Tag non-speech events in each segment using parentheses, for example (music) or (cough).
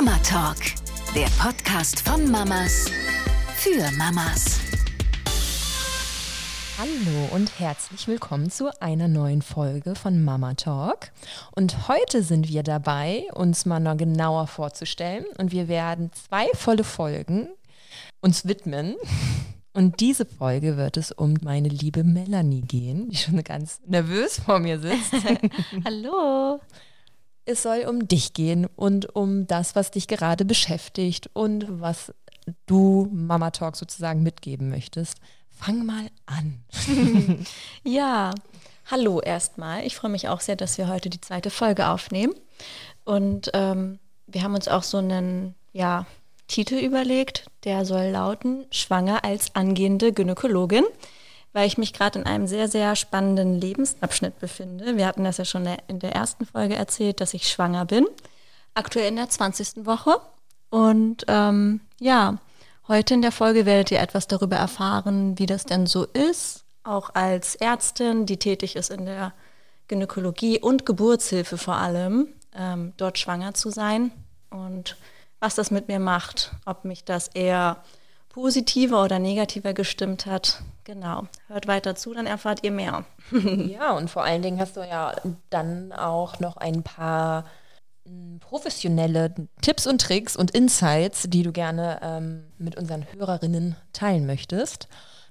Mama Talk, der Podcast von Mamas für Mamas. Hallo und herzlich willkommen zu einer neuen Folge von Mama Talk. Und heute sind wir dabei, uns mal noch genauer vorzustellen. Und wir werden zwei volle Folgen uns widmen. Und diese Folge wird es um meine liebe Melanie gehen, die schon ganz nervös vor mir sitzt. (laughs) (laughs) Hallo. Es soll um dich gehen und um das, was dich gerade beschäftigt und was du Mama Talk sozusagen mitgeben möchtest. Fang mal an. (laughs) ja, hallo erstmal. Ich freue mich auch sehr, dass wir heute die zweite Folge aufnehmen. Und ähm, wir haben uns auch so einen ja, Titel überlegt, der soll lauten Schwanger als angehende Gynäkologin weil ich mich gerade in einem sehr, sehr spannenden Lebensabschnitt befinde. Wir hatten das ja schon in der ersten Folge erzählt, dass ich schwanger bin, aktuell in der 20. Woche. Und ähm, ja, heute in der Folge werdet ihr etwas darüber erfahren, wie das denn so ist, auch als Ärztin, die tätig ist in der Gynäkologie und Geburtshilfe vor allem, ähm, dort schwanger zu sein und was das mit mir macht, ob mich das eher positiver oder negativer gestimmt hat. Genau. Hört weiter zu, dann erfahrt ihr mehr. (laughs) ja, und vor allen Dingen hast du ja dann auch noch ein paar hm, professionelle Tipps und Tricks und Insights, die du gerne ähm, mit unseren Hörerinnen teilen möchtest.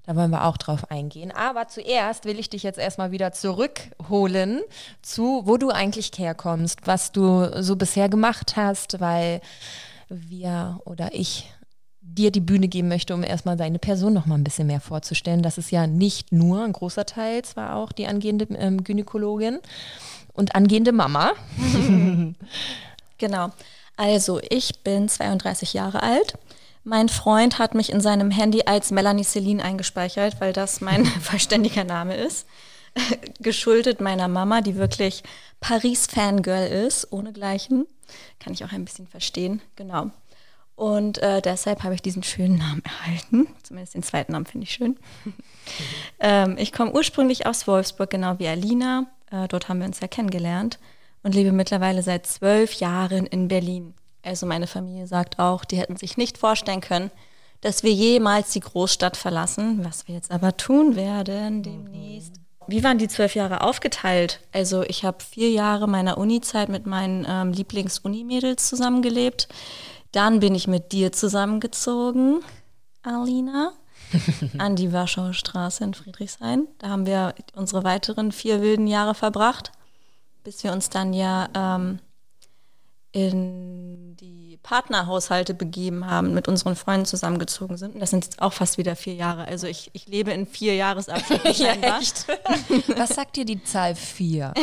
Da wollen wir auch drauf eingehen. Aber zuerst will ich dich jetzt erstmal wieder zurückholen zu, wo du eigentlich herkommst, was du so bisher gemacht hast, weil wir oder ich dir die Bühne geben möchte, um erstmal deine Person noch mal ein bisschen mehr vorzustellen. Das ist ja nicht nur ein großer Teil, zwar auch die angehende ähm, Gynäkologin und angehende Mama. (laughs) genau. Also, ich bin 32 Jahre alt. Mein Freund hat mich in seinem Handy als Melanie Celine eingespeichert, weil das mein (laughs) vollständiger Name ist. (laughs) Geschuldet meiner Mama, die wirklich Paris-Fangirl ist, ohnegleichen. Kann ich auch ein bisschen verstehen, genau. Und äh, deshalb habe ich diesen schönen Namen erhalten. Zumindest den zweiten Namen finde ich schön. (laughs) ähm, ich komme ursprünglich aus Wolfsburg, genau wie Alina. Äh, dort haben wir uns ja kennengelernt und lebe mittlerweile seit zwölf Jahren in Berlin. Also meine Familie sagt auch, die hätten sich nicht vorstellen können, dass wir jemals die Großstadt verlassen, was wir jetzt aber tun werden demnächst. Wie waren die zwölf Jahre aufgeteilt? Also ich habe vier Jahre meiner Uni-Zeit mit meinen ähm, Lieblings-Uni-Mädels zusammengelebt. Dann bin ich mit dir zusammengezogen, Alina, (laughs) an die Warschauer Straße in Friedrichshain. Da haben wir unsere weiteren vier wilden Jahre verbracht, bis wir uns dann ja ähm, in die Partnerhaushalte begeben haben, mit unseren Freunden zusammengezogen sind. Und das sind jetzt auch fast wieder vier Jahre. Also ich, ich lebe in vier Jahresabschnitten (laughs) ja, (laughs) Was sagt dir die Zahl vier?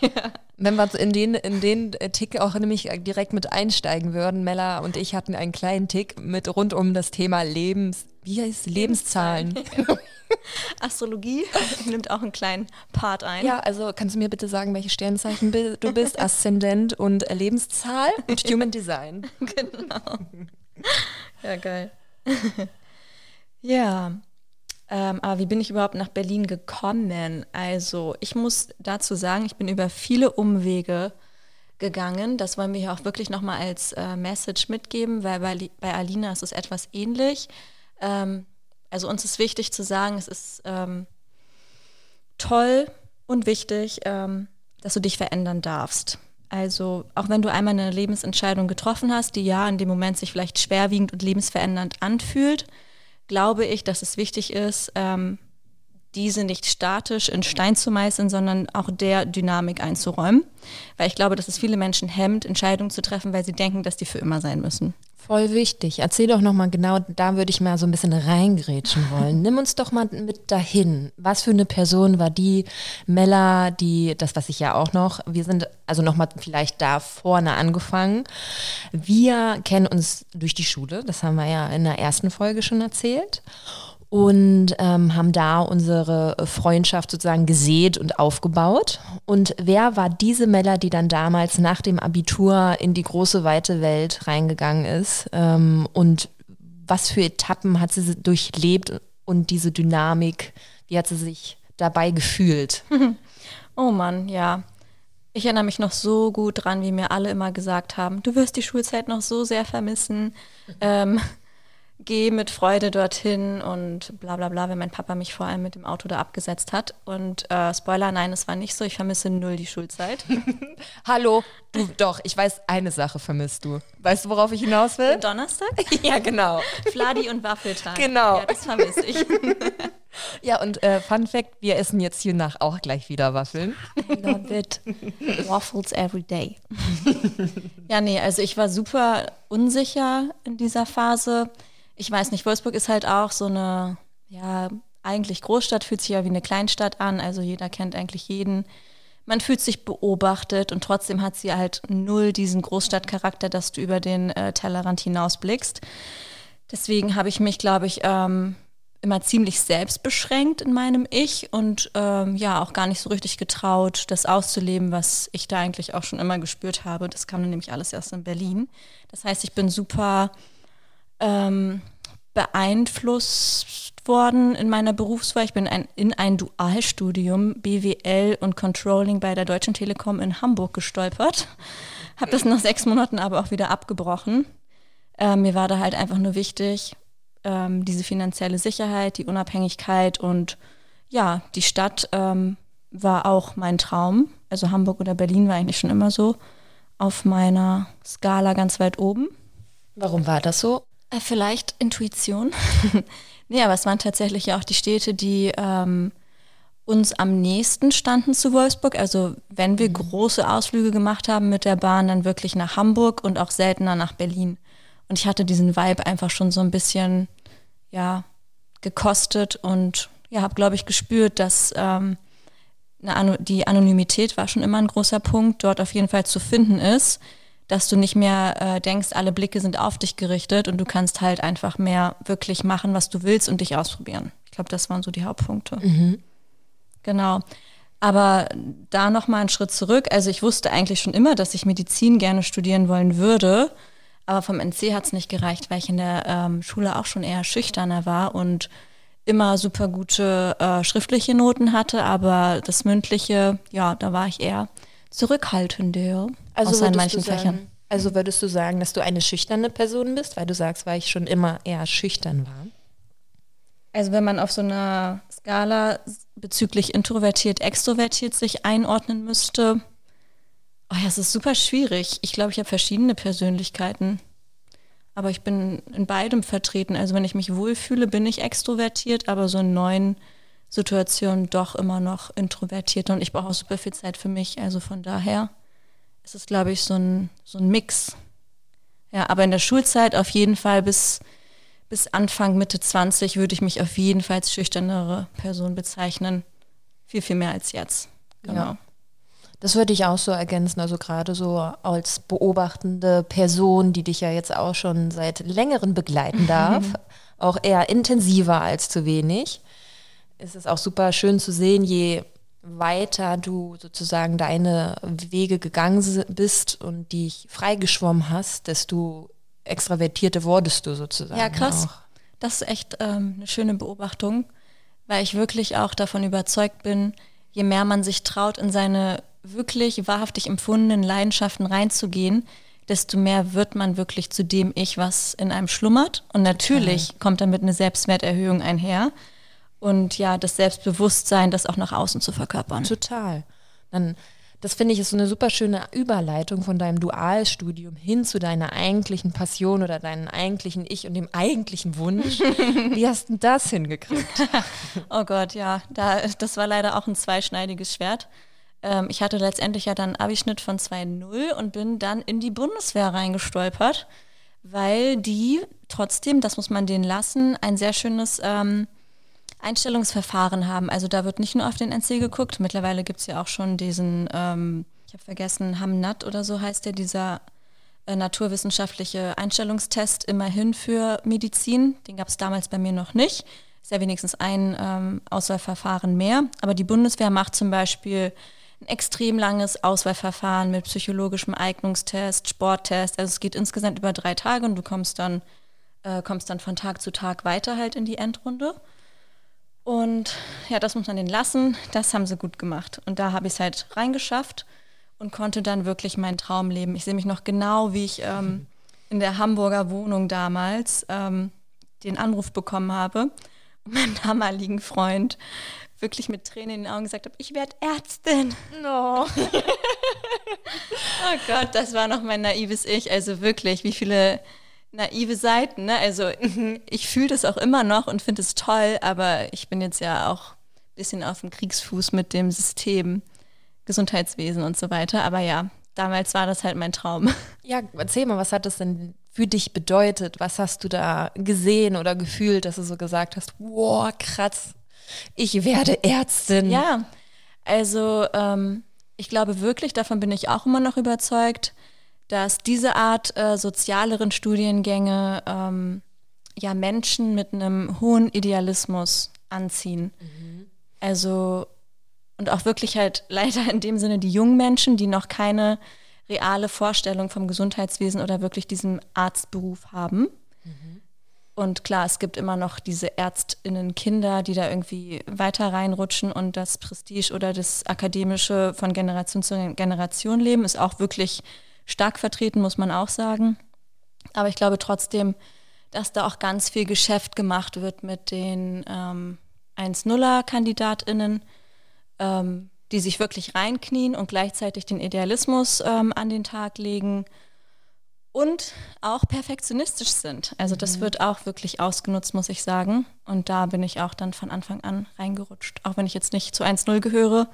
ja. Wenn wir in den, in den Tick auch nämlich direkt mit einsteigen würden, Mella und ich hatten einen kleinen Tick mit rund um das Thema Lebens, wie heißt Lebenszahlen. (laughs) Astrologie (laughs) nimmt auch einen kleinen Part ein. Ja, also kannst du mir bitte sagen, welche Sternzeichen du bist? Aszendent und Lebenszahl und Human Design. (laughs) Genau. Ja, geil. ja. Ähm, aber wie bin ich überhaupt nach Berlin gekommen? Also ich muss dazu sagen, ich bin über viele Umwege gegangen. Das wollen wir hier auch wirklich nochmal als äh, Message mitgeben, weil bei, bei Alina ist es etwas ähnlich. Ähm, also uns ist wichtig zu sagen, es ist ähm, toll und wichtig, ähm, dass du dich verändern darfst. Also auch wenn du einmal eine Lebensentscheidung getroffen hast, die ja in dem Moment sich vielleicht schwerwiegend und lebensverändernd anfühlt, glaube ich, dass es wichtig ist, ähm, diese nicht statisch in Stein zu meißeln, sondern auch der Dynamik einzuräumen. Weil ich glaube, dass es viele Menschen hemmt, Entscheidungen zu treffen, weil sie denken, dass die für immer sein müssen. Voll wichtig. Erzähl doch nochmal genau, da würde ich mal so ein bisschen reingrätschen (laughs) wollen. Nimm uns doch mal mit dahin. Was für eine Person war die Mella, die, das was ich ja auch noch, wir sind also nochmal vielleicht da vorne angefangen. Wir kennen uns durch die Schule, das haben wir ja in der ersten Folge schon erzählt und ähm, haben da unsere Freundschaft sozusagen gesät und aufgebaut. Und wer war diese Mella, die dann damals nach dem Abitur in die große weite Welt reingegangen ist? Ähm, und was für Etappen hat sie durchlebt und diese Dynamik, wie hat sie sich dabei gefühlt? (laughs) Oh Mann, ja. Ich erinnere mich noch so gut dran, wie mir alle immer gesagt haben, du wirst die Schulzeit noch so sehr vermissen. Ähm, geh mit Freude dorthin und bla bla bla, wenn mein Papa mich vor allem mit dem Auto da abgesetzt hat. Und äh, Spoiler, nein, es war nicht so. Ich vermisse null die Schulzeit. (laughs) Hallo, du doch, ich weiß, eine Sache vermisst du. Weißt du, worauf ich hinaus will? Den Donnerstag? (laughs) ja, genau. Fladi und Waffeltag. Genau. Ja, das vermisse ich. (laughs) Ja, und äh, Fun Fact, wir essen jetzt hier nach auch gleich wieder Waffeln. I love it. Waffles every day. ja, nee, also ich war super unsicher in dieser Phase. Ich weiß nicht, Wolfsburg ist halt auch so eine, ja, eigentlich Großstadt, fühlt sich ja wie eine Kleinstadt an, also jeder kennt eigentlich jeden. Man fühlt sich beobachtet und trotzdem hat sie halt null diesen Großstadtcharakter, dass du über den äh, Tellerrand hinausblickst. Deswegen habe ich mich, glaube ich, ähm, immer ziemlich selbst beschränkt in meinem Ich und ähm, ja, auch gar nicht so richtig getraut, das auszuleben, was ich da eigentlich auch schon immer gespürt habe. Das kam dann nämlich alles erst in Berlin. Das heißt, ich bin super ähm, beeinflusst worden in meiner Berufswahl. Ich bin ein, in ein Dualstudium BWL und Controlling bei der Deutschen Telekom in Hamburg gestolpert. Habe das nach sechs Monaten aber auch wieder abgebrochen. Äh, mir war da halt einfach nur wichtig, ähm, diese finanzielle Sicherheit, die Unabhängigkeit und ja, die Stadt ähm, war auch mein Traum. Also Hamburg oder Berlin war eigentlich schon immer so auf meiner Skala ganz weit oben. Warum war das so? Äh, vielleicht Intuition. (laughs) nee, aber es waren tatsächlich ja auch die Städte, die ähm, uns am nächsten standen zu Wolfsburg. Also wenn wir große Ausflüge gemacht haben mit der Bahn, dann wirklich nach Hamburg und auch seltener nach Berlin. Und ich hatte diesen Vibe einfach schon so ein bisschen, ja, gekostet und ja, habe, glaube ich, gespürt, dass ähm, eine, die Anonymität war schon immer ein großer Punkt, dort auf jeden Fall zu finden ist, dass du nicht mehr äh, denkst, alle Blicke sind auf dich gerichtet und du kannst halt einfach mehr wirklich machen, was du willst und dich ausprobieren. Ich glaube, das waren so die Hauptpunkte. Mhm. Genau. Aber da nochmal einen Schritt zurück. Also ich wusste eigentlich schon immer, dass ich Medizin gerne studieren wollen würde. Aber vom NC hat es nicht gereicht, weil ich in der ähm, Schule auch schon eher schüchterner war und immer super gute äh, schriftliche Noten hatte, aber das mündliche, ja, da war ich eher zurückhaltender. Also außer in würdest manchen du sagen, Fächern. Also würdest du sagen, dass du eine schüchterne Person bist, weil du sagst, weil ich schon immer eher schüchtern war? Also wenn man auf so einer Skala bezüglich introvertiert, extrovertiert sich einordnen müsste, oh ja, es ist super schwierig. Ich glaube, ich habe verschiedene Persönlichkeiten. Aber ich bin in beidem vertreten. Also wenn ich mich wohlfühle, bin ich extrovertiert, aber so in neuen Situationen doch immer noch introvertiert. Und ich brauche auch super viel Zeit für mich. Also von daher ist es, glaube ich, so ein, so ein Mix. Ja, aber in der Schulzeit auf jeden Fall bis, bis Anfang, Mitte 20 würde ich mich auf jeden Fall als schüchternere Person bezeichnen. Viel, viel mehr als jetzt. Genau. Ja. Das würde ich auch so ergänzen, also gerade so als beobachtende Person, die dich ja jetzt auch schon seit längerem begleiten darf, (laughs) auch eher intensiver als zu wenig. Ist Es auch super schön zu sehen, je weiter du sozusagen deine Wege gegangen bist und dich freigeschwommen hast, desto extravertierter wurdest du sozusagen. Ja, krass. Auch. Das ist echt ähm, eine schöne Beobachtung, weil ich wirklich auch davon überzeugt bin, je mehr man sich traut, in seine wirklich wahrhaftig empfundenen Leidenschaften reinzugehen, desto mehr wird man wirklich zu dem Ich, was in einem schlummert. Und natürlich kommt damit eine Selbstwerterhöhung einher. Und ja, das Selbstbewusstsein, das auch nach außen zu verkörpern. Total. Dann, das finde ich ist so eine super schöne Überleitung von deinem Dualstudium hin zu deiner eigentlichen Passion oder deinem eigentlichen Ich und dem eigentlichen Wunsch. Wie hast du das hingekriegt? (laughs) Oh Gott, ja, da, das war leider auch ein zweischneidiges Schwert. Ähm, ich hatte letztendlich ja dann einen Abischnitt von 2,0 und bin dann in die Bundeswehr reingestolpert, weil die trotzdem, das muss man denen lassen, ein sehr schönes ähm, Einstellungsverfahren haben. Also da wird nicht nur auf den NC geguckt, mittlerweile gibt es ja auch schon diesen, ähm, ich habe vergessen, Hamnat oder so heißt der, dieser äh, naturwissenschaftliche Einstellungstest immerhin für Medizin. Den gab es damals bei mir noch nicht. Ist ja wenigstens ein ähm, Auswahlverfahren mehr. Aber die Bundeswehr macht zum Beispiel ein extrem langes Auswahlverfahren mit psychologischem Eignungstest, Sporttest. Also es geht insgesamt über drei Tage und du kommst dann, äh, kommst dann von Tag zu Tag weiter halt in die Endrunde. Und ja, das muss man denen lassen. Das haben sie gut gemacht. Und da habe ich es halt reingeschafft. und konnte dann wirklich meinen Traum leben. Ich sehe mich noch genau, wie ich ähm, in der Hamburger Wohnung damals ähm, den Anruf bekommen habe und meinem (laughs) damaligen Freund wirklich mit Tränen in den Augen gesagt habe, ich werde Ärztin. No. (laughs) oh Gott, das war noch mein naives Ich. Also wirklich, wie viele naive Seiten. Ne? Also (laughs) ich fühle das auch immer noch und finde es toll, aber ich bin jetzt ja auch ein bisschen auf dem Kriegsfuß mit dem System, Gesundheitswesen und so weiter. Aber ja, damals war das halt mein Traum. (laughs) Ja, erzähl mal, was hat das denn für dich bedeutet? Was hast du da gesehen oder gefühlt, dass du so gesagt hast, wow, krass, ich werde Ärztin? Ja, also ähm, ich glaube wirklich, davon bin ich auch immer noch überzeugt, dass diese Art äh, sozialeren Studiengänge ähm, ja Menschen mit einem hohen Idealismus anziehen. Mhm. Also und auch wirklich halt (laughs) leider in dem Sinne die jungen Menschen, die noch keine reale Vorstellung vom Gesundheitswesen oder wirklich diesem Arztberuf haben. Mhm. Und klar, es gibt immer noch diese Ärztinnen Kinder, die da irgendwie weiter reinrutschen und das Prestige oder das Akademische von Generation zu Generation leben, ist auch wirklich stark vertreten, muss man auch sagen. Aber ich glaube trotzdem, dass da auch ganz viel Geschäft gemacht wird mit den ähm, 1-0er-KandidatInnen, ähm, die sich wirklich reinknien und gleichzeitig den Idealismus ähm, an den Tag legen und auch perfektionistisch sind. Also das mhm. wird auch wirklich ausgenutzt, muss ich sagen. Und da bin ich auch dann von Anfang an reingerutscht. Auch wenn ich jetzt nicht zu 1-0 gehöre,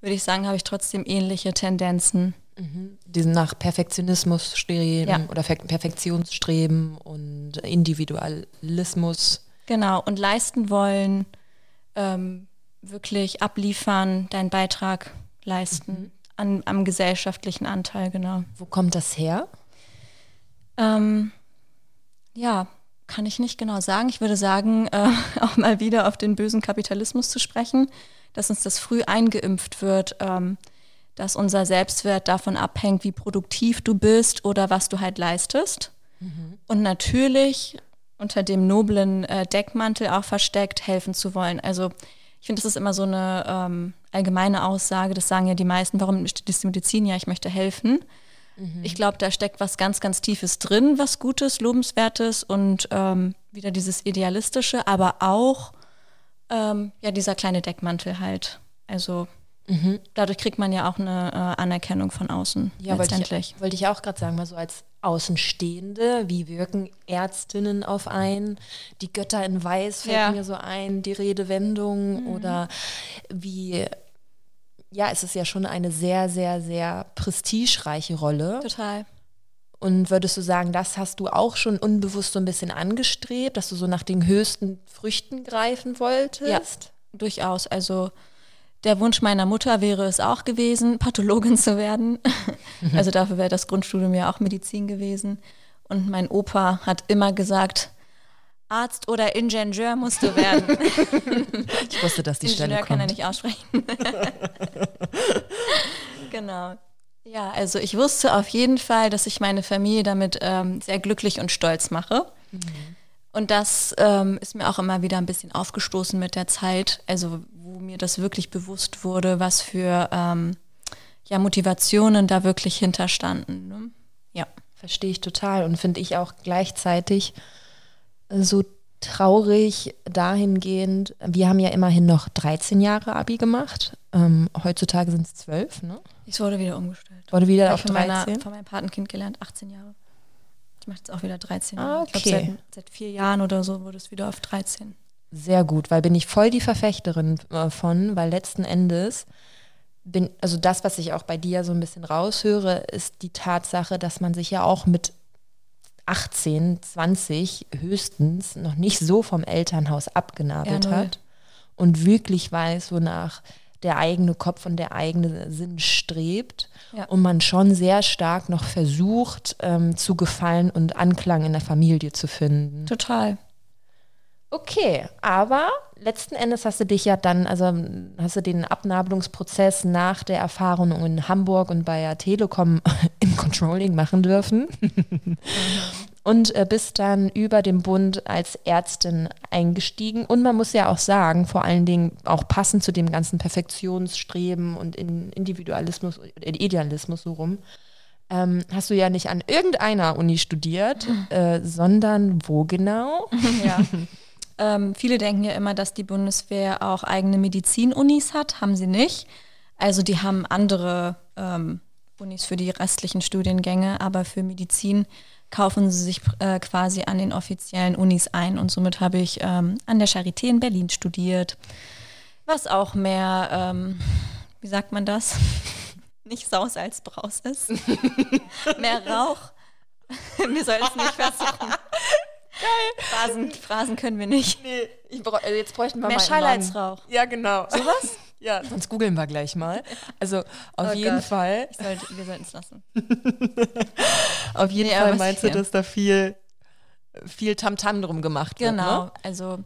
würde ich sagen, habe ich trotzdem ähnliche Tendenzen. Mhm. Diesen nach Perfektionismus streben ja. oder Perfektionsstreben und Individualismus. Genau, und leisten wollen, ähm, wirklich abliefern, deinen Beitrag leisten mhm. an, am gesellschaftlichen Anteil, genau. Wo kommt das her? Ähm, ja, kann ich nicht genau sagen. Ich würde sagen, äh, (laughs) auch mal wieder auf den bösen Kapitalismus zu sprechen, dass uns das früh eingeimpft wird, ähm, dass unser Selbstwert davon abhängt, wie produktiv du bist oder was du halt leistest. Mhm. Und natürlich unter dem noblen äh, Deckmantel auch versteckt helfen zu wollen. Also ich finde, das ist immer so eine ähm, allgemeine Aussage, das sagen ja die meisten, warum studierst du Medizin? Ja, ich möchte helfen. Mhm. Ich glaube, da steckt was ganz, ganz Tiefes drin, was Gutes, Lobenswertes und ähm, wieder dieses Idealistische, aber auch ähm, ja dieser kleine Deckmantel halt. Also Mhm. Dadurch kriegt man ja auch eine äh, Anerkennung von außen. Ja, letztendlich. Wollte ich, wollte ich auch gerade sagen, mal so als Außenstehende, wie wirken Ärztinnen auf ein? Die Götter in Weiß fällt ja. mir so ein, die Redewendung mhm. oder wie, ja, es ist ja schon eine sehr, sehr, sehr prestigereiche Rolle. Total. Und würdest du sagen, das hast du auch schon unbewusst so ein bisschen angestrebt, dass du so nach den höchsten Früchten greifen wolltest? Ja, durchaus. Also der Wunsch meiner Mutter wäre es auch gewesen, (laughs) Pathologin zu werden. (laughs) Also dafür wäre das Grundstudium ja auch Medizin gewesen. Und mein Opa hat immer gesagt, Arzt oder Ingenieur musst du werden. (laughs) Ich wusste, dass die Stelle kommt. kann er nicht aussprechen. genau. Ja, also ich wusste auf jeden Fall, dass ich meine Familie damit ähm, sehr glücklich und stolz mache. Mhm. Und das ähm, ist mir auch immer wieder ein bisschen aufgestoßen mit der Zeit. Also wo mir das wirklich bewusst wurde, was für ähm, ja, Motivationen da wirklich hinterstanden. Ne? Ja. Verstehe ich total und finde ich auch gleichzeitig so traurig dahingehend, wir haben ja immerhin noch 13 Jahre Abi gemacht. Ähm, heutzutage sind es 12, ne? Ich wurde wieder umgestellt. Wurde wieder auf von 13? Meiner, von meinem Patenkind gelernt, 18 Jahre. Ich mache jetzt auch wieder 13 Jahre. Ah, okay. Ich glaube, seit, seit, vier Jahren oder so wurde es wieder auf 13 sehr gut, weil bin ich voll die Verfechterin äh, von, weil letzten Endes bin, also das, was ich auch bei dir so ein bisschen raushöre, ist die Tatsache, dass man sich ja auch mit 18, 20 höchstens noch nicht so vom Elternhaus abgenabelt ja, hat und wirklich weiß, wonach der eigene Kopf und der eigene Sinn strebt ja. und man schon sehr stark noch versucht ähm, zu gefallen und Anklang in der Familie zu finden. Total. Okay, aber letzten Endes hast du dich ja dann, also hast du den Abnabelungsprozess nach der Erfahrung in Hamburg und bei der Telekom (laughs) im Controlling machen dürfen. (laughs) Und äh, bist dann über den Bund als Ärztin eingestiegen. Und man muss ja auch sagen, vor allen Dingen auch passend zu dem ganzen Perfektionsstreben und in Individualismus, Idealismus so rum, ähm, hast du ja nicht an irgendeiner Uni studiert, äh, sondern wo genau? (laughs) Ja. ähm, viele denken ja immer, dass die Bundeswehr auch eigene Medizinunis hat. Haben sie nicht. Also die haben andere ähm, Unis für die restlichen Studiengänge, aber für Medizin kaufen sie sich äh, quasi an den offiziellen Unis ein. Und somit habe ich ähm, an der Charité in Berlin studiert, was auch mehr, ähm, wie sagt man das? (laughs) Nicht Saus als Braus ist. (laughs) mehr Rauch. (laughs) wir sollten es nicht versuchen. Geil. Phrasen, Phrasen können wir nicht. Nee, bra also jetzt bräuchten wir mehr mal Schall als Rauch. Ja, genau. Sowas? Ja, sonst googeln wir gleich mal. Also (laughs) auf Oh jeden Gott. Fall, sollte, wir sollten es lassen. (laughs) auf jeden Nee, Fall meinst du, dass da viel, viel Tamtam drum gemacht wird, Genau, ne? also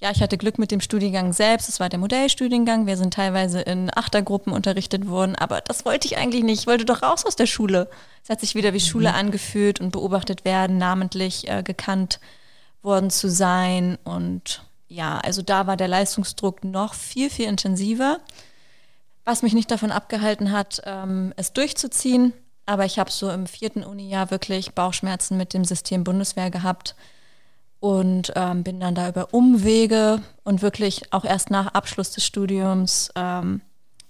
ja, ich hatte Glück mit dem Studiengang selbst. Es war der Modellstudiengang. Wir sind teilweise in Achtergruppen unterrichtet worden, aber das wollte ich eigentlich nicht. Ich wollte doch raus aus der Schule. Es hat sich wieder wie Schule angefühlt und beobachtet werden, namentlich äh, gekannt worden zu sein. Und ja, also da war der Leistungsdruck noch viel, viel intensiver. Was mich nicht davon abgehalten hat, ähm, es durchzuziehen. Aber ich habe so im vierten Uni-Jahr wirklich Bauchschmerzen mit dem System Bundeswehr gehabt und ähm, bin dann da über Umwege und wirklich auch erst nach Abschluss des Studiums ähm,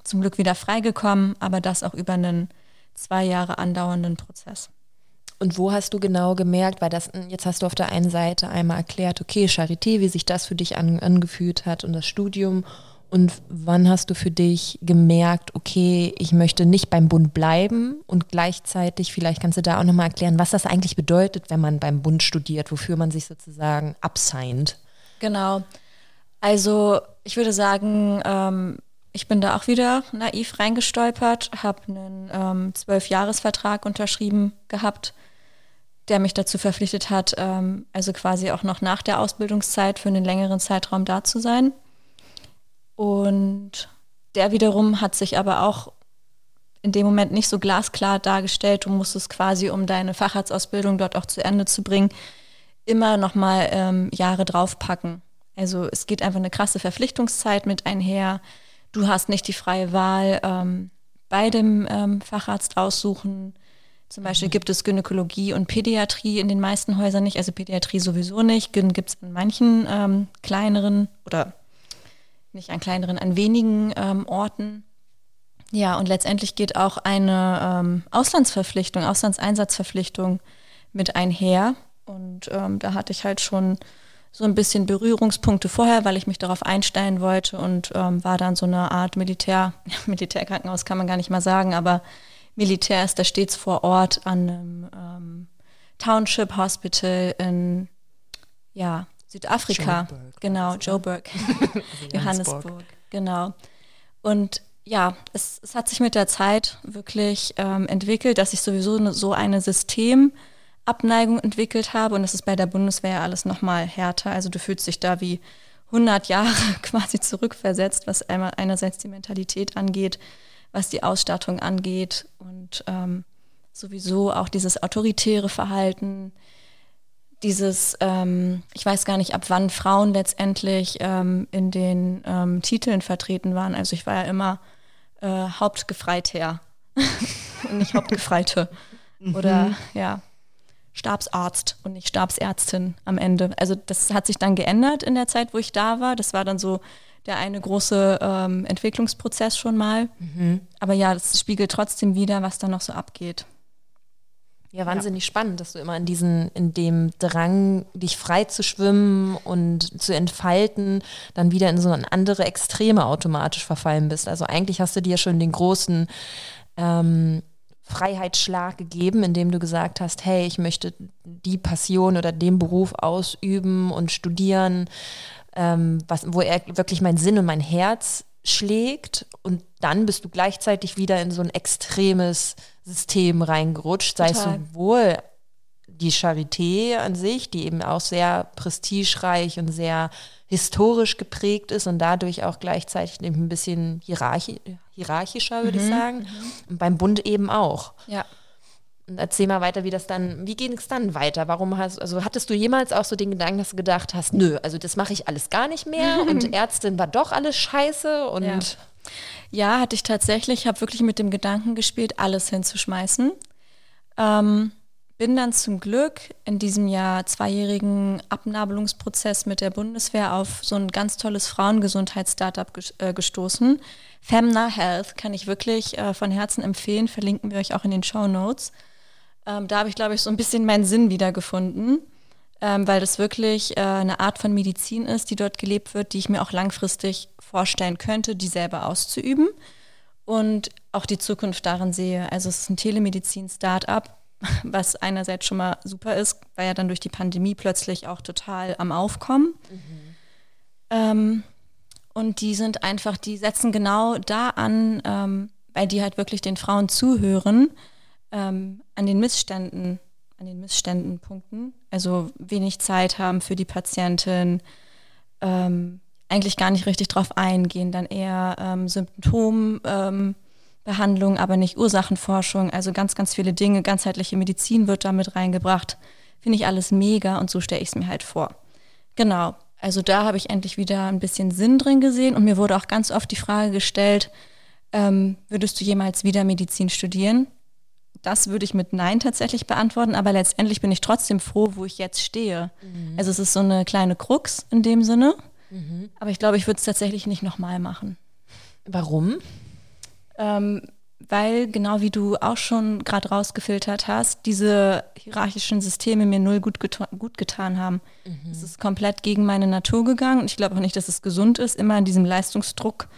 zum Glück wieder freigekommen, aber das auch über einen zwei Jahre andauernden Prozess. Und wo hast du genau gemerkt, weil das, jetzt hast du auf der einen Seite einmal erklärt, okay, Charité, wie sich das für dich an, angefühlt hat und das Studium. Und wann hast du für dich gemerkt, okay, ich möchte nicht beim Bund bleiben und gleichzeitig, vielleicht kannst du da auch nochmal erklären, was das eigentlich bedeutet, wenn man beim Bund studiert, wofür man sich sozusagen absigned. Genau. Also ich würde sagen, ähm, ich bin da auch wieder naiv reingestolpert, habe einen ähm, Zwölf-Jahres-Vertrag unterschrieben gehabt, der mich dazu verpflichtet hat, ähm, also quasi auch noch nach der Ausbildungszeit für einen längeren Zeitraum da zu sein. Und der wiederum hat sich aber auch in dem Moment nicht so glasklar dargestellt. Du musstest quasi, um deine Facharztausbildung dort auch zu Ende zu bringen, immer nochmal ähm, Jahre draufpacken. Also es geht einfach eine krasse Verpflichtungszeit mit einher. Du hast nicht die freie Wahl ähm, bei dem ähm, Facharzt aussuchen. Zum Beispiel gibt es Gynäkologie und Pädiatrie in den meisten Häusern nicht, also Pädiatrie sowieso nicht. Gyn gibt es an manchen ähm, kleineren oder nicht an kleineren, an wenigen ähm, Orten. Ja, und letztendlich geht auch eine ähm, Auslandsverpflichtung, Auslandseinsatzverpflichtung mit einher. Und ähm, da hatte ich halt schon so ein bisschen Berührungspunkte vorher, weil ich mich darauf einstellen wollte und ähm, war dann so eine Art Militär, (laughs) Militärkrankenhaus kann man gar nicht mal sagen, aber Militär ist da stets vor Ort an einem ähm, Township Hospital in ja, Südafrika. Joburg, genau, oder? Joburg. (laughs) Johannesburg. Johannesburg, genau. Und ja, es, es hat sich mit der Zeit wirklich ähm, entwickelt, dass ich sowieso eine, so eine Systemabneigung entwickelt habe und das ist bei der Bundeswehr alles nochmal härter. Also du fühlst dich da wie 100 Jahre (laughs) quasi zurückversetzt, was einmal einerseits die Mentalität angeht, was die Ausstattung angeht und ähm, sowieso auch dieses autoritäre Verhalten, dieses, ähm, ich weiß gar nicht, ab wann Frauen letztendlich ähm, in den ähm, Titeln vertreten waren. Also ich war ja immer äh, Hauptgefreiter (laughs) und nicht Hauptgefreite. Oder ja, Stabsarzt und nicht Stabsärztin am Ende. Also das hat sich dann geändert in der Zeit, wo ich da war. Das war dann so der eine große ähm, Entwicklungsprozess schon mal. Aber ja, das spiegelt trotzdem wieder, was da noch so abgeht. Ja, wahnsinnig spannend, dass du immer in diesen, in dem Drang, dich frei zu schwimmen und zu entfalten, dann wieder in so eine andere Extreme automatisch verfallen bist. Also eigentlich hast du dir schon den großen ähm, Freiheitsschlag gegeben, indem du gesagt hast, hey, ich möchte die Passion oder den Beruf ausüben und studieren, ähm, was, wo er wirklich mein Sinn und mein Herz schlägt und dann bist du gleichzeitig wieder in so ein extremes System reingerutscht, sei es Total. sowohl die Charité an sich, die eben auch sehr prestigereich und sehr historisch geprägt ist und dadurch auch gleichzeitig eben ein bisschen hierarchi hierarchischer, würde ich sagen. Und beim Bund eben auch. Ja. Und erzähl mal weiter, wie das dann, wie ging es dann weiter? Warum hast, also hattest du jemals auch so den Gedanken, dass du gedacht hast, nö, also das mache ich alles gar nicht mehr (laughs) und Ärztin war doch alles scheiße und Ja. Ja, hatte ich tatsächlich. Ich habe wirklich mit dem Gedanken gespielt, alles hinzuschmeißen. Ähm, bin dann zum Glück in diesem Jahr zweijährigen Abnabelungsprozess mit der Bundeswehr auf so ein ganz tolles Frauengesundheits-Startup ges äh, gestoßen. Femna Health kann ich wirklich äh, von Herzen empfehlen, verlinken wir euch auch in den Show Notes. Ähm, da habe ich, glaube ich, so ein bisschen meinen Sinn wiedergefunden, ähm, weil das wirklich äh, eine Art von Medizin ist, die dort gelebt wird, die ich mir auch langfristig vorstellen könnte, die selber auszuüben und auch die Zukunft darin sehe. Also es ist ein Telemedizin-Startup, (laughs) was einerseits schon mal super ist, weil ja dann durch die Pandemie plötzlich auch total am Aufkommen. Ähm, und die sind einfach, die setzen genau da an, ähm, weil die halt wirklich den Frauen zuhören, ähm, an den Missständen, an den Missständen punkten. Also wenig Zeit haben für die Patientin, ähm, eigentlich gar nicht richtig drauf eingehen, dann eher ähm, Symptombehandlung, ähm, aber nicht Ursachenforschung. Also ganz, ganz viele Dinge, ganzheitliche Medizin wird damit reingebracht. Finde ich alles mega und so stelle ich es mir halt vor. Genau. Also da habe ich endlich wieder ein bisschen Sinn drin gesehen und mir wurde auch ganz oft die Frage gestellt, ähm, würdest du jemals wieder Medizin studieren? Das würde ich mit Nein tatsächlich beantworten, aber letztendlich bin ich trotzdem froh, wo ich jetzt stehe. Also es ist so eine kleine Krux in dem Sinne, aber ich glaube, ich würde es tatsächlich nicht nochmal machen. warum? Ähm, weil, genau wie du auch schon gerade rausgefiltert hast, diese hierarchischen Systeme mir null gut, geta gut getan haben. Es ist komplett gegen meine Natur gegangen und ich glaube auch nicht, dass es gesund ist, immer in diesem Leistungsdruck,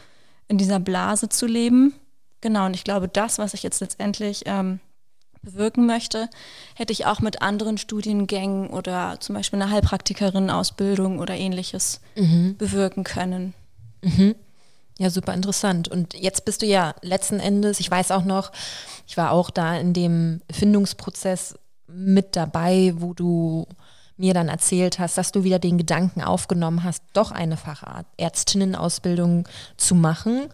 in dieser Blase zu leben. Genau, und ich glaube, das, was ich jetzt letztendlich ähm, bewirken möchte, hätte ich auch mit anderen Studiengängen oder zum Beispiel einer Heilpraktikerin-Ausbildung oder ähnliches bewirken können. Ja, super interessant. Und jetzt bist du ja letzten Endes, ich weiß auch noch, ich war auch da in dem Findungsprozess mit dabei, wo du mir dann erzählt hast, dass du wieder den Gedanken aufgenommen hast, doch eine Fachärztinnenausbildung zu machen.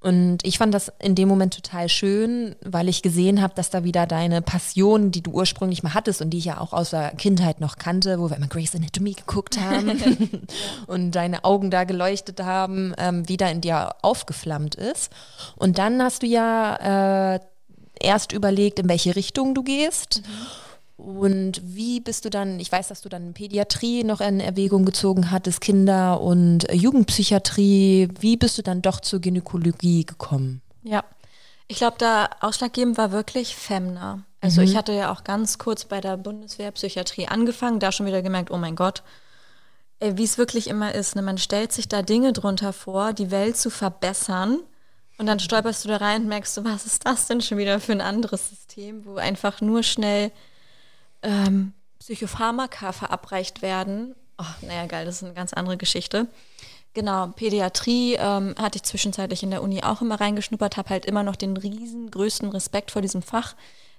Und ich fand das in dem Moment total schön, weil ich gesehen habe, dass da wieder deine Passion, die du ursprünglich mal hattest und die ich ja auch aus der Kindheit noch kannte, wo wir immer Grey's Anatomy geguckt (laughs) haben (laughs) und deine Augen da geleuchtet haben, ähm, wieder in dir aufgeflammt ist. Und dann hast du ja äh, erst überlegt, in welche Richtung du gehst. Und wie bist du dann, ich weiß, dass du dann Pädiatrie noch in Erwägung gezogen hattest, Kinder- und äh, Jugendpsychiatrie. Wie bist du dann doch zur Gynäkologie gekommen? Ja, ich glaube, da ausschlaggebend war wirklich Femna. Also ich hatte ja auch ganz kurz bei der Bundeswehr Psychiatrie angefangen, da schon wieder gemerkt, oh mein Gott, ey, wie es wirklich immer ist, ne? man stellt sich da Dinge drunter vor, die Welt zu verbessern und dann stolperst du da rein und merkst du, was ist das denn schon wieder für ein anderes System, wo einfach nur schnell ähm, Psychopharmaka verabreicht werden. Oh, naja, geil, das ist eine ganz andere Geschichte. Genau, Pädiatrie ähm, hatte ich zwischenzeitlich in der Uni auch immer reingeschnuppert, habe halt immer noch den riesengrößten Respekt vor diesem Fach,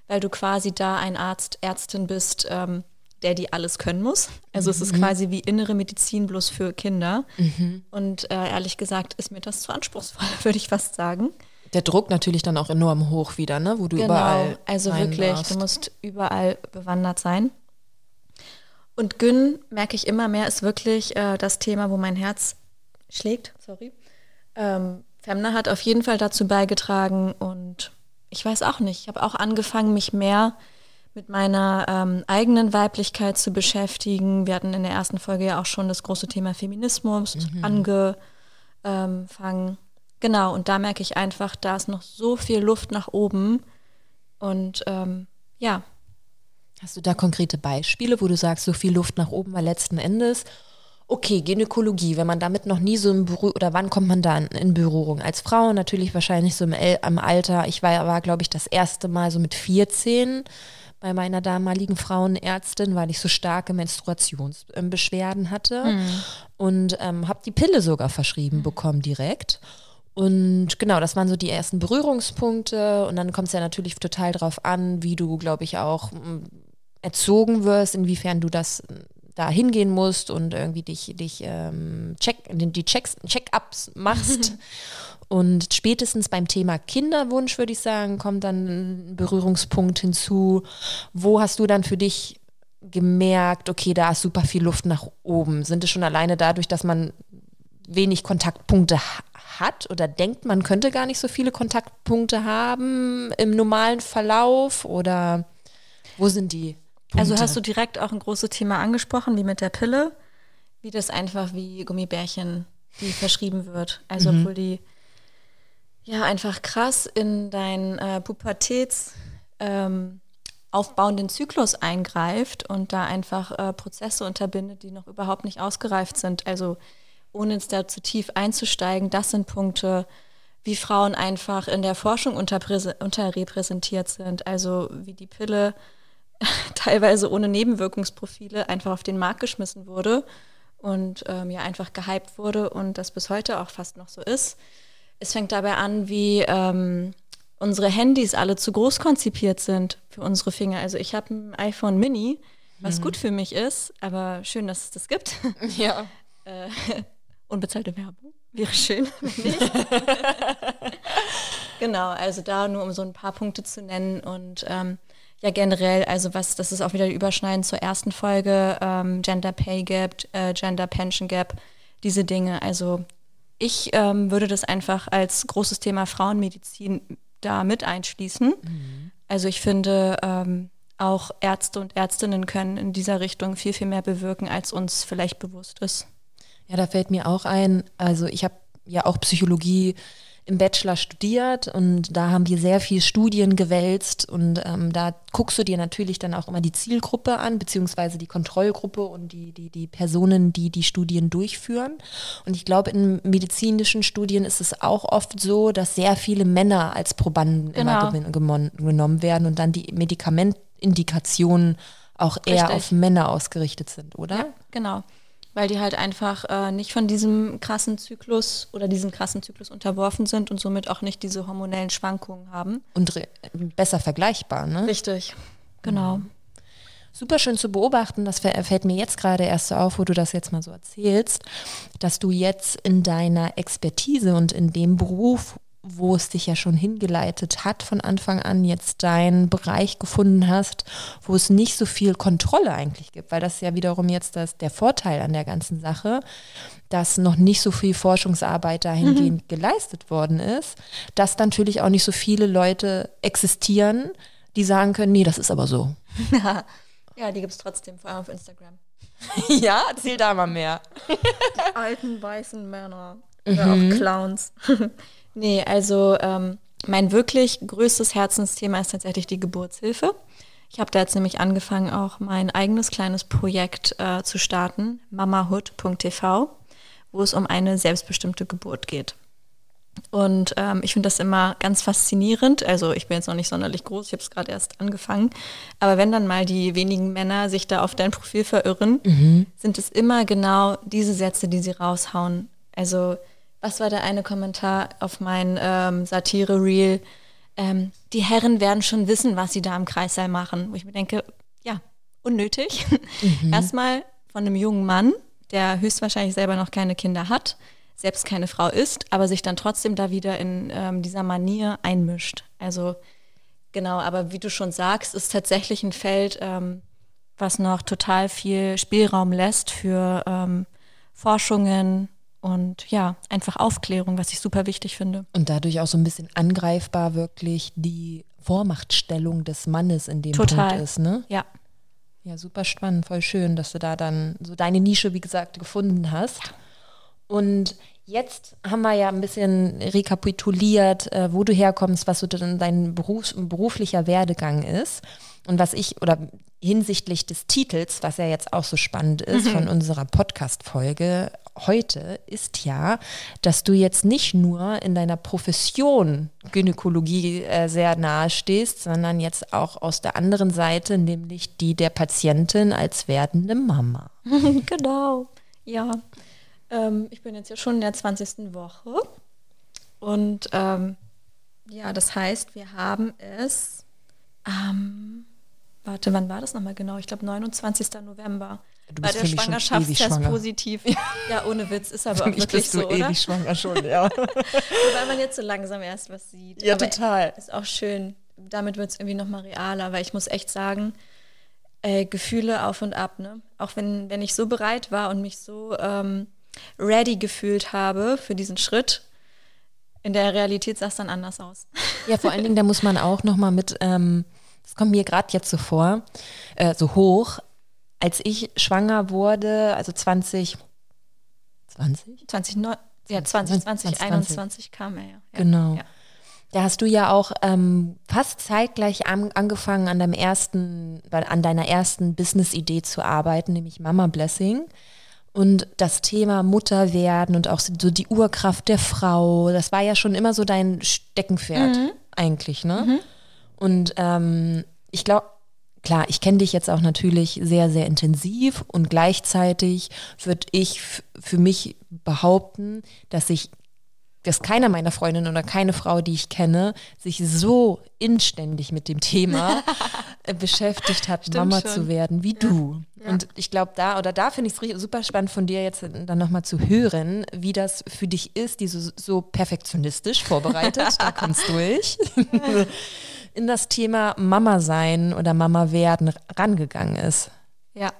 weil du quasi da ein Arzt, Ärztin bist, ähm, der die alles können muss. Also es ist quasi wie innere Medizin bloß für Kinder. Und äh, ehrlich gesagt ist mir das zu anspruchsvoll, (laughs) würde ich fast sagen. Der Druck natürlich dann auch enorm hoch wieder, ne? Wo du überall. also wirklich, darfst. du musst überall bewandert sein. Und Gyn, merke ich immer mehr, ist wirklich äh, das Thema, wo mein Herz schlägt. Sorry. Ähm, Femna hat auf jeden Fall dazu beigetragen und ich weiß auch nicht. Ich habe auch angefangen, mich mehr mit meiner ähm, eigenen Weiblichkeit zu beschäftigen. Wir hatten in der ersten Folge ja auch schon das große Thema Feminismus angefangen. Genau, und da merke ich einfach, da ist noch so viel Luft nach oben. Und ähm, ja, Hast du da konkrete Beispiele, wo du sagst, so viel Luft nach oben, weil letzten Endes, okay, Gynäkologie, wenn man damit noch nie so im Berührung, oder wann kommt man da in, in Berührung? Als Frau natürlich wahrscheinlich so im, El am Alter, ich war, war glaube ich, das erste Mal so mit 14 bei meiner damaligen Frauenärztin, weil ich so starke Menstruationsbeschwerden hatte und ähm, habe die Pille sogar verschrieben bekommen direkt. Und genau, das waren so die ersten Berührungspunkte. Und dann kommt es ja natürlich total drauf an, wie du, glaube ich, auch mm, erzogen wirst, inwiefern du das mm, da hingehen musst und irgendwie dich, dich ähm, check, die Checks, Check-ups machst. (laughs) und spätestens beim Thema Kinderwunsch, würde ich sagen, kommt dann ein Berührungspunkt hinzu. Wo hast du dann für dich gemerkt, okay, da ist super viel Luft nach oben? Sind es schon alleine dadurch, dass man wenig Kontaktpunkte hat oder denkt, man könnte gar nicht so viele Kontaktpunkte haben im normalen Verlauf oder wo sind die? Punkte? Also hast du direkt auch ein großes Thema angesprochen, wie mit der Pille, wie das einfach wie Gummibärchen, die verschrieben wird. Also mhm. obwohl die ja einfach krass in dein äh, Pubertäts ähm, aufbauenden Zyklus eingreift und da einfach äh, Prozesse unterbindet, die noch überhaupt nicht ausgereift sind. Also ohne jetzt da zu tief einzusteigen, das sind Punkte, wie Frauen einfach in der Forschung unterrepräsentiert sind. Also wie die Pille (laughs) teilweise ohne Nebenwirkungsprofile einfach auf den Markt geschmissen wurde und ähm, ja einfach gehypt wurde und das bis heute auch fast noch so ist. Es fängt dabei an, wie ähm, unsere Handys alle zu groß konzipiert sind für unsere Finger. Also ich habe ein iPhone Mini, was mhm. gut für mich ist, aber schön, dass es das gibt. Ja. (laughs) unbezahlte Werbung. Wäre schön, (laughs) wenn nicht. (laughs) genau, also da nur um so ein paar Punkte zu nennen und ähm, ja generell, also was, das ist auch wieder Überschneiden zur ersten Folge, ähm, Gender Pay Gap, äh, Gender Pension Gap, diese Dinge. Also ich ähm, würde das einfach als großes Thema Frauenmedizin da mit einschließen. Mhm. Also ich finde, ähm, auch Ärzte und Ärztinnen können in dieser Richtung viel, viel mehr bewirken, als uns vielleicht bewusst ist. Ja, da fällt mir auch ein, also ich habe ja auch Psychologie im Bachelor studiert und da haben wir sehr viel Studien gewälzt und ähm, da guckst du dir natürlich dann auch immer die Zielgruppe an, beziehungsweise die Kontrollgruppe und die, die, die Personen, die die Studien durchführen. Und ich glaube, in medizinischen Studien ist es auch oft so, dass sehr viele Männer als Probanden genau. immer genommen werden und dann die Medikamentindikationen auch eher Richtig. auf Männer ausgerichtet sind, oder? Ja, genau weil die halt einfach äh, nicht von diesem krassen Zyklus oder diesem krassen Zyklus unterworfen sind und somit auch nicht diese hormonellen Schwankungen haben. Und besser vergleichbar, ne? Richtig, genau. Mhm. Super schön zu beobachten, das fällt mir jetzt gerade erst so auf, wo du das jetzt mal so erzählst, dass du jetzt in deiner Expertise und in dem Beruf, wo es dich ja schon hingeleitet hat von Anfang an, jetzt deinen Bereich gefunden hast, wo es nicht so viel Kontrolle eigentlich gibt, weil das ist ja wiederum jetzt das, der Vorteil an der ganzen Sache, dass noch nicht so viel Forschungsarbeit dahingehend mhm. geleistet worden ist, dass natürlich auch nicht so viele Leute existieren, die sagen können, nee, das ist aber so. (laughs) ja, die gibt es trotzdem, vor allem auf Instagram. (laughs) ja, erzähl da mal mehr. Die alten weißen Männer. Mhm. Oder auch Clowns. (laughs) Nee, also ähm, mein wirklich größtes Herzensthema ist tatsächlich die Geburtshilfe. Ich habe da jetzt nämlich angefangen, auch mein eigenes kleines Projekt äh, zu starten, mamahood.tv, wo es um eine selbstbestimmte Geburt geht. Und ähm, ich finde das immer ganz faszinierend. Also ich bin jetzt noch nicht sonderlich groß, ich habe es gerade erst angefangen. Aber wenn dann mal die wenigen Männer sich da auf dein Profil verirren, mhm. sind es immer genau diese Sätze, die sie raushauen. Also was war der eine Kommentar auf mein ähm, Satire-Reel? Ähm, die Herren werden schon wissen, was sie da im Kreissaal machen. Wo ich mir denke, ja, unnötig. Mhm. (laughs) Erstmal von einem jungen Mann, der höchstwahrscheinlich selber noch keine Kinder hat, selbst keine Frau ist, aber sich dann trotzdem da wieder in ähm, dieser Manier einmischt. Also genau, aber wie du schon sagst, ist tatsächlich ein Feld, ähm, was noch total viel Spielraum lässt für ähm, Forschungen, und ja, einfach Aufklärung, was ich super wichtig finde. Und dadurch auch so ein bisschen angreifbar wirklich die Vormachtstellung des Mannes in dem Total. Punkt ist, ne? Ja. Ja, super spannend, voll schön, dass du da dann so deine Nische, wie gesagt, gefunden hast. Ja. Und jetzt haben wir ja ein bisschen rekapituliert, äh, wo du herkommst, was so dein Berufs beruflicher Werdegang ist. Und was ich, oder hinsichtlich des Titels, was ja jetzt auch so spannend ist mhm. von unserer Podcast-Folge heute, ist ja, dass du jetzt nicht nur in deiner Profession Gynäkologie äh, sehr nahe stehst, sondern jetzt auch aus der anderen Seite, nämlich die der Patientin als werdende Mama. (laughs) genau, ja. Ähm, ich bin jetzt ja schon in der 20. Woche und ähm, ja, das heißt, wir haben es am warte, wann war das nochmal genau? Ich glaube 29. November. Du war bist der schon ewig Schwangerschaftstest schwanger. positiv. (laughs) Ja, ohne Witz, ist aber Für auch mich wirklich bist du so, oder? ewig schwanger schon, (laughs) ja. Wobei man jetzt so langsam erst was sieht. Ja, Aber total. Ist auch schön. Damit wird es irgendwie nochmal realer, weil ich muss echt sagen, äh, Gefühle auf und ab, ne? Auch wenn, wenn ich so bereit war und mich so ähm, ready gefühlt habe für diesen Schritt, in der Realität sah es dann anders aus. Ja, vor allen Dingen, da muss man auch noch mal mit, ähm, das kommt mir gerade jetzt so vor, äh, so hoch, als ich schwanger wurde, also 20, 20? 2009, ja, 2020, 2021 kam er ja. ja. Genau. Ja. Da hast du ja auch ähm, fast zeitgleich an, angefangen, an deinem ersten, an deiner ersten Business-Idee zu arbeiten, nämlich Mama Blessing. Und das Thema Mutter werden und auch so die Urkraft der Frau, das war ja schon immer so dein Steckenpferd eigentlich, ne? Und ähm, ich glaube, klar, ich kenne dich jetzt auch natürlich sehr, sehr intensiv und gleichzeitig würde ich für mich behaupten, dass ich dass keiner meiner Freundinnen oder keine Frau, die ich kenne, sich so inständig mit dem Thema äh, (laughs) beschäftigt hat, Stimmt Mama schon. zu werden, wie du. Und ich glaube, da oder da finde ich es super spannend von dir jetzt dann nochmal zu hören, wie das für dich ist, die so, so perfektionistisch vorbereitet, da kommst durch, (laughs) in das Thema Mama sein oder Mama werden rangegangen ist. Ja.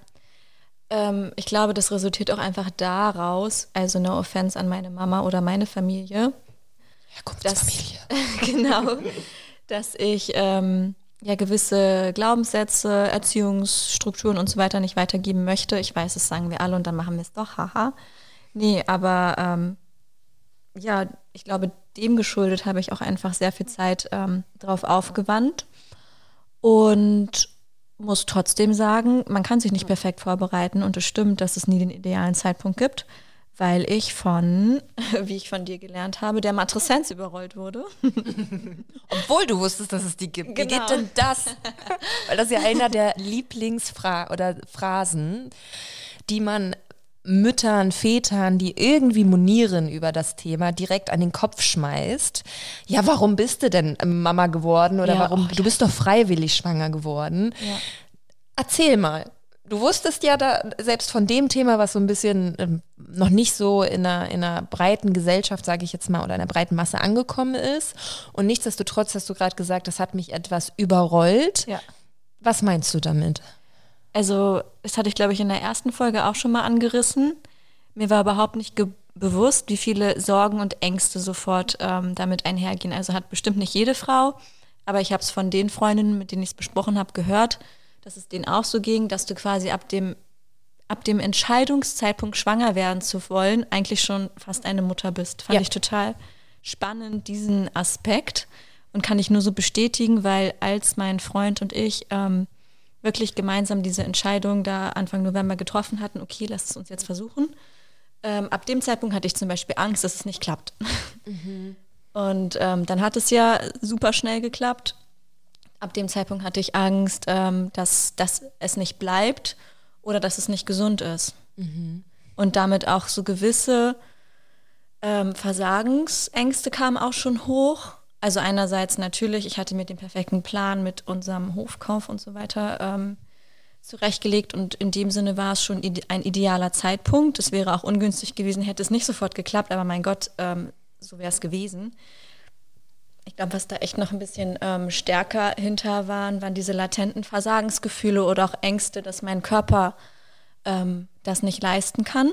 Ähm, ich glaube, das resultiert auch einfach daraus, also no offense an meine Mama oder meine Familie, Herkunftsfamilie. (laughs) genau, dass ich ähm, ja gewisse Glaubenssätze, Erziehungsstrukturen und so weiter nicht weitergeben möchte. Ich weiß, das sagen wir alle und dann machen wir es doch, haha. Nee, aber ähm, ja, ich glaube, dem geschuldet habe ich auch einfach sehr viel Zeit ähm, drauf aufgewandt und muss trotzdem sagen, man kann sich nicht perfekt vorbereiten und es stimmt, dass es nie den idealen Zeitpunkt gibt, weil ich von, (laughs) wie ich von dir gelernt habe, der Matreszenz überrollt wurde. (laughs) Obwohl du wusstest, dass es die gibt. Wie Genau. geht denn das? (laughs) Weil das ist ja einer der Phrasen, die man Müttern, Vätern, die irgendwie monieren über das Thema, direkt an den Kopf schmeißt. Ja, warum bist du denn Mama geworden oder Ja, warum? oh, du bist doch freiwillig schwanger geworden. Ja. Erzähl mal. Du wusstest ja da selbst von dem Thema, was so ein bisschen ähm, noch nicht so in einer, in einer breiten Gesellschaft, sage ich jetzt mal, oder in einer breiten Masse angekommen ist. Und nichtsdestotrotz hast du gerade gesagt, das hat mich etwas überrollt. Ja. Was meinst du damit? Also, das hatte ich, glaube ich, in der ersten Folge auch schon mal angerissen. Mir war überhaupt nicht bewusst, wie viele Sorgen und Ängste sofort ähm, damit einhergehen. Also hat bestimmt nicht jede Frau, aber ich habe es von den Freundinnen, mit denen ich es besprochen habe, gehört, dass es denen auch so ging, dass du quasi ab dem, ab dem Entscheidungszeitpunkt schwanger werden zu wollen, eigentlich schon fast eine Mutter bist. Fand Ja. ich total spannend, diesen Aspekt. Und kann ich nur so bestätigen, weil als mein Freund und ich ähm, wirklich gemeinsam diese Entscheidung da Anfang November getroffen hatten, okay, lass es uns jetzt versuchen. Ähm, ab dem Zeitpunkt hatte ich zum Beispiel Angst, dass es nicht klappt. Und ähm, dann hat es ja super schnell geklappt. Ab dem Zeitpunkt hatte ich Angst, ähm, dass, dass es nicht bleibt oder dass es nicht gesund ist. Und damit auch so gewisse ähm, Versagensängste kamen auch schon hoch. Also einerseits natürlich, ich hatte mir den perfekten Plan mit unserem Hofkauf und so weiter ähm, zurechtgelegt und in dem Sinne war es schon ein idealer Zeitpunkt. Es wäre auch ungünstig gewesen, hätte es nicht sofort geklappt, aber mein Gott, ähm, so wäre es gewesen. Ich glaube, was da echt noch ein bisschen ähm, stärker hinter waren, waren diese latenten Versagensgefühle oder auch Ängste, dass mein Körper ähm, das nicht leisten kann.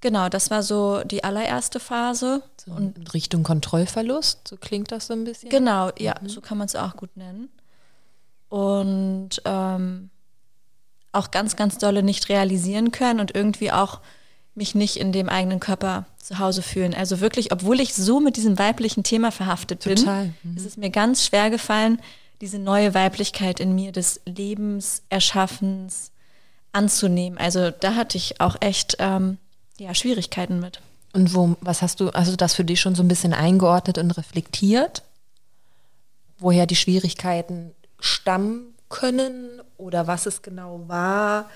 Genau, das war so die allererste Phase. So in Richtung Kontrollverlust, so klingt das so ein bisschen. Genau, ja, so kann man es auch gut nennen. Und ähm, auch ganz, ganz dolle nicht realisieren können und irgendwie auch mich nicht in dem eigenen Körper zu Hause fühlen. Also wirklich, obwohl ich so mit diesem weiblichen Thema verhaftet Total, bin, ist es mir ganz schwer gefallen, diese neue Weiblichkeit in mir des Lebens, Erschaffens anzunehmen. Also da hatte ich auch echt ähm, ja, Schwierigkeiten mit. Und wo, was hast du, du das für dich schon so ein bisschen eingeordnet und reflektiert? Woher die Schwierigkeiten stammen können oder was es genau war,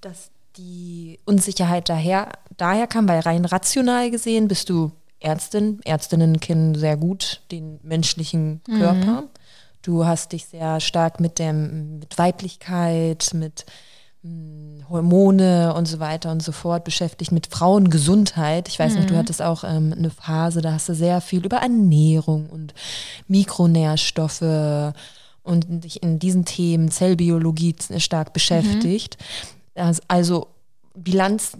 dass die Unsicherheit daher, daher kam, weil rein rational gesehen bist du Ärztin, Ärztinnen kennen sehr gut den menschlichen Körper. Du hast dich sehr stark mit dem, mit Weiblichkeit, mit Hormone und so weiter und so fort beschäftigt, mit Frauengesundheit. Ich weiß mhm. noch, du hattest auch ähm, eine Phase, da hast du sehr viel über Ernährung und Mikronährstoffe und dich in diesen Themen Zellbiologie stark beschäftigt. Mhm. Also Bilanz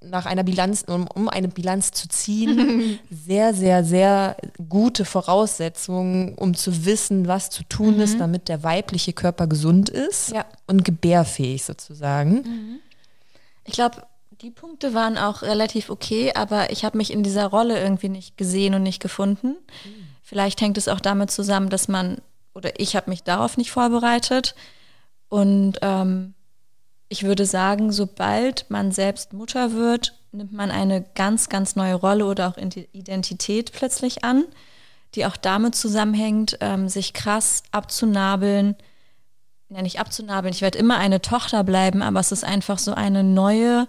nach einer Bilanz, um, um eine Bilanz zu ziehen, (laughs) sehr, sehr, sehr gute Voraussetzungen, um zu wissen, was zu tun mhm. ist, damit der weibliche Körper gesund ist ja. und gebärfähig sozusagen. Mhm. Ich glaube, die Punkte waren auch relativ okay, aber ich habe mich in dieser Rolle irgendwie nicht gesehen und nicht gefunden. Mhm. Vielleicht hängt es auch damit zusammen, dass man, oder ich habe mich darauf nicht vorbereitet und ähm, ich würde sagen, sobald man selbst Mutter wird, nimmt man eine ganz, ganz neue Rolle oder auch Identität plötzlich an, die auch damit zusammenhängt, ähm, sich krass abzunabeln. Ja, nicht abzunabeln, ich werde immer eine Tochter bleiben, aber es ist einfach so eine neue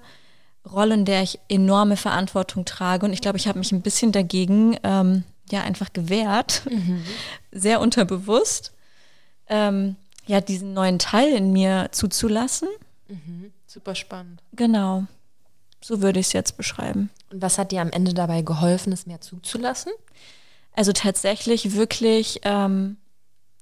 Rolle, in der ich enorme Verantwortung trage. Und ich glaube, ich habe mich ein bisschen dagegen ähm, ja einfach gewehrt, mhm. (laughs) sehr unterbewusst, ähm, ja, diesen neuen Teil in mir zuzulassen Mhm. Super spannend. Genau. So würde ich es jetzt beschreiben. Und was hat dir am Ende dabei geholfen, es mehr zuzulassen? Also tatsächlich wirklich, ähm,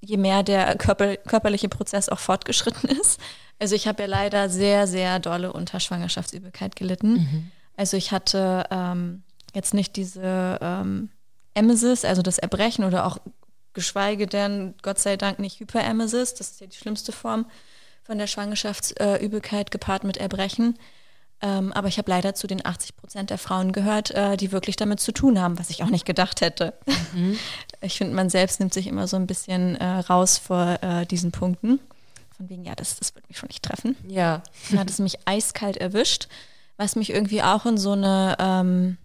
je mehr der körper körperliche Prozess auch fortgeschritten (laughs) ist. Also ich habe ja leider sehr, sehr dolle unter Schwangerschaftsübelkeit gelitten. Mhm. Also ich hatte ähm, jetzt nicht diese ähm, Emesis, also das Erbrechen oder auch geschweige denn, Gott sei Dank, nicht Hyperemesis, das ist ja die schlimmste Form, von der Schwangerschaftsübelkeit gepaart mit Erbrechen. Ähm, aber ich habe leider zu den 80 Prozent der Frauen gehört, äh, die wirklich damit zu tun haben, was ich auch nicht gedacht hätte. Mhm. (laughs) Ich finde, man selbst nimmt sich immer so ein bisschen äh, raus vor äh, diesen Punkten. Von wegen, ja, das, das wird mich schon nicht treffen. Ja. Dann hat es mich eiskalt erwischt, was mich irgendwie auch in so eine, ähm,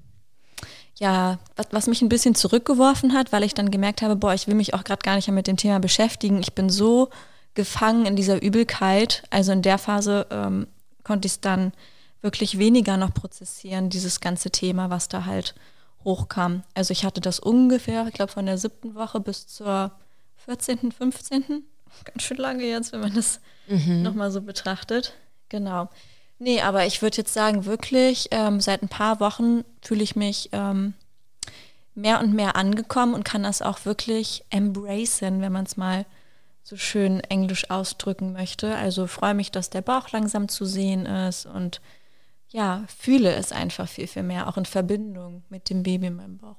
ja, was, was mich ein bisschen zurückgeworfen hat, weil ich dann gemerkt habe, boah, ich will mich auch gerade gar nicht mehr mit dem Thema beschäftigen. Ich bin so gefangen in dieser Übelkeit. Also in der Phase ähm, konnte ich es dann wirklich weniger noch prozessieren, dieses ganze Thema, was da halt hochkam. Also ich hatte das ungefähr, ich glaube, von der siebten Woche bis zur 14., 15. (laughs) Ganz schön lange jetzt, wenn man das mhm. nochmal so betrachtet. Genau. Nee, aber ich würde jetzt sagen, wirklich, ähm, seit ein paar Wochen fühle ich mich ähm, mehr und mehr angekommen und kann das auch wirklich embracen, wenn man es mal so schön englisch ausdrücken möchte. Also freue mich, dass der Bauch langsam zu sehen ist und ja, fühle es einfach viel, viel mehr, auch in Verbindung mit dem Baby in meinem Bauch.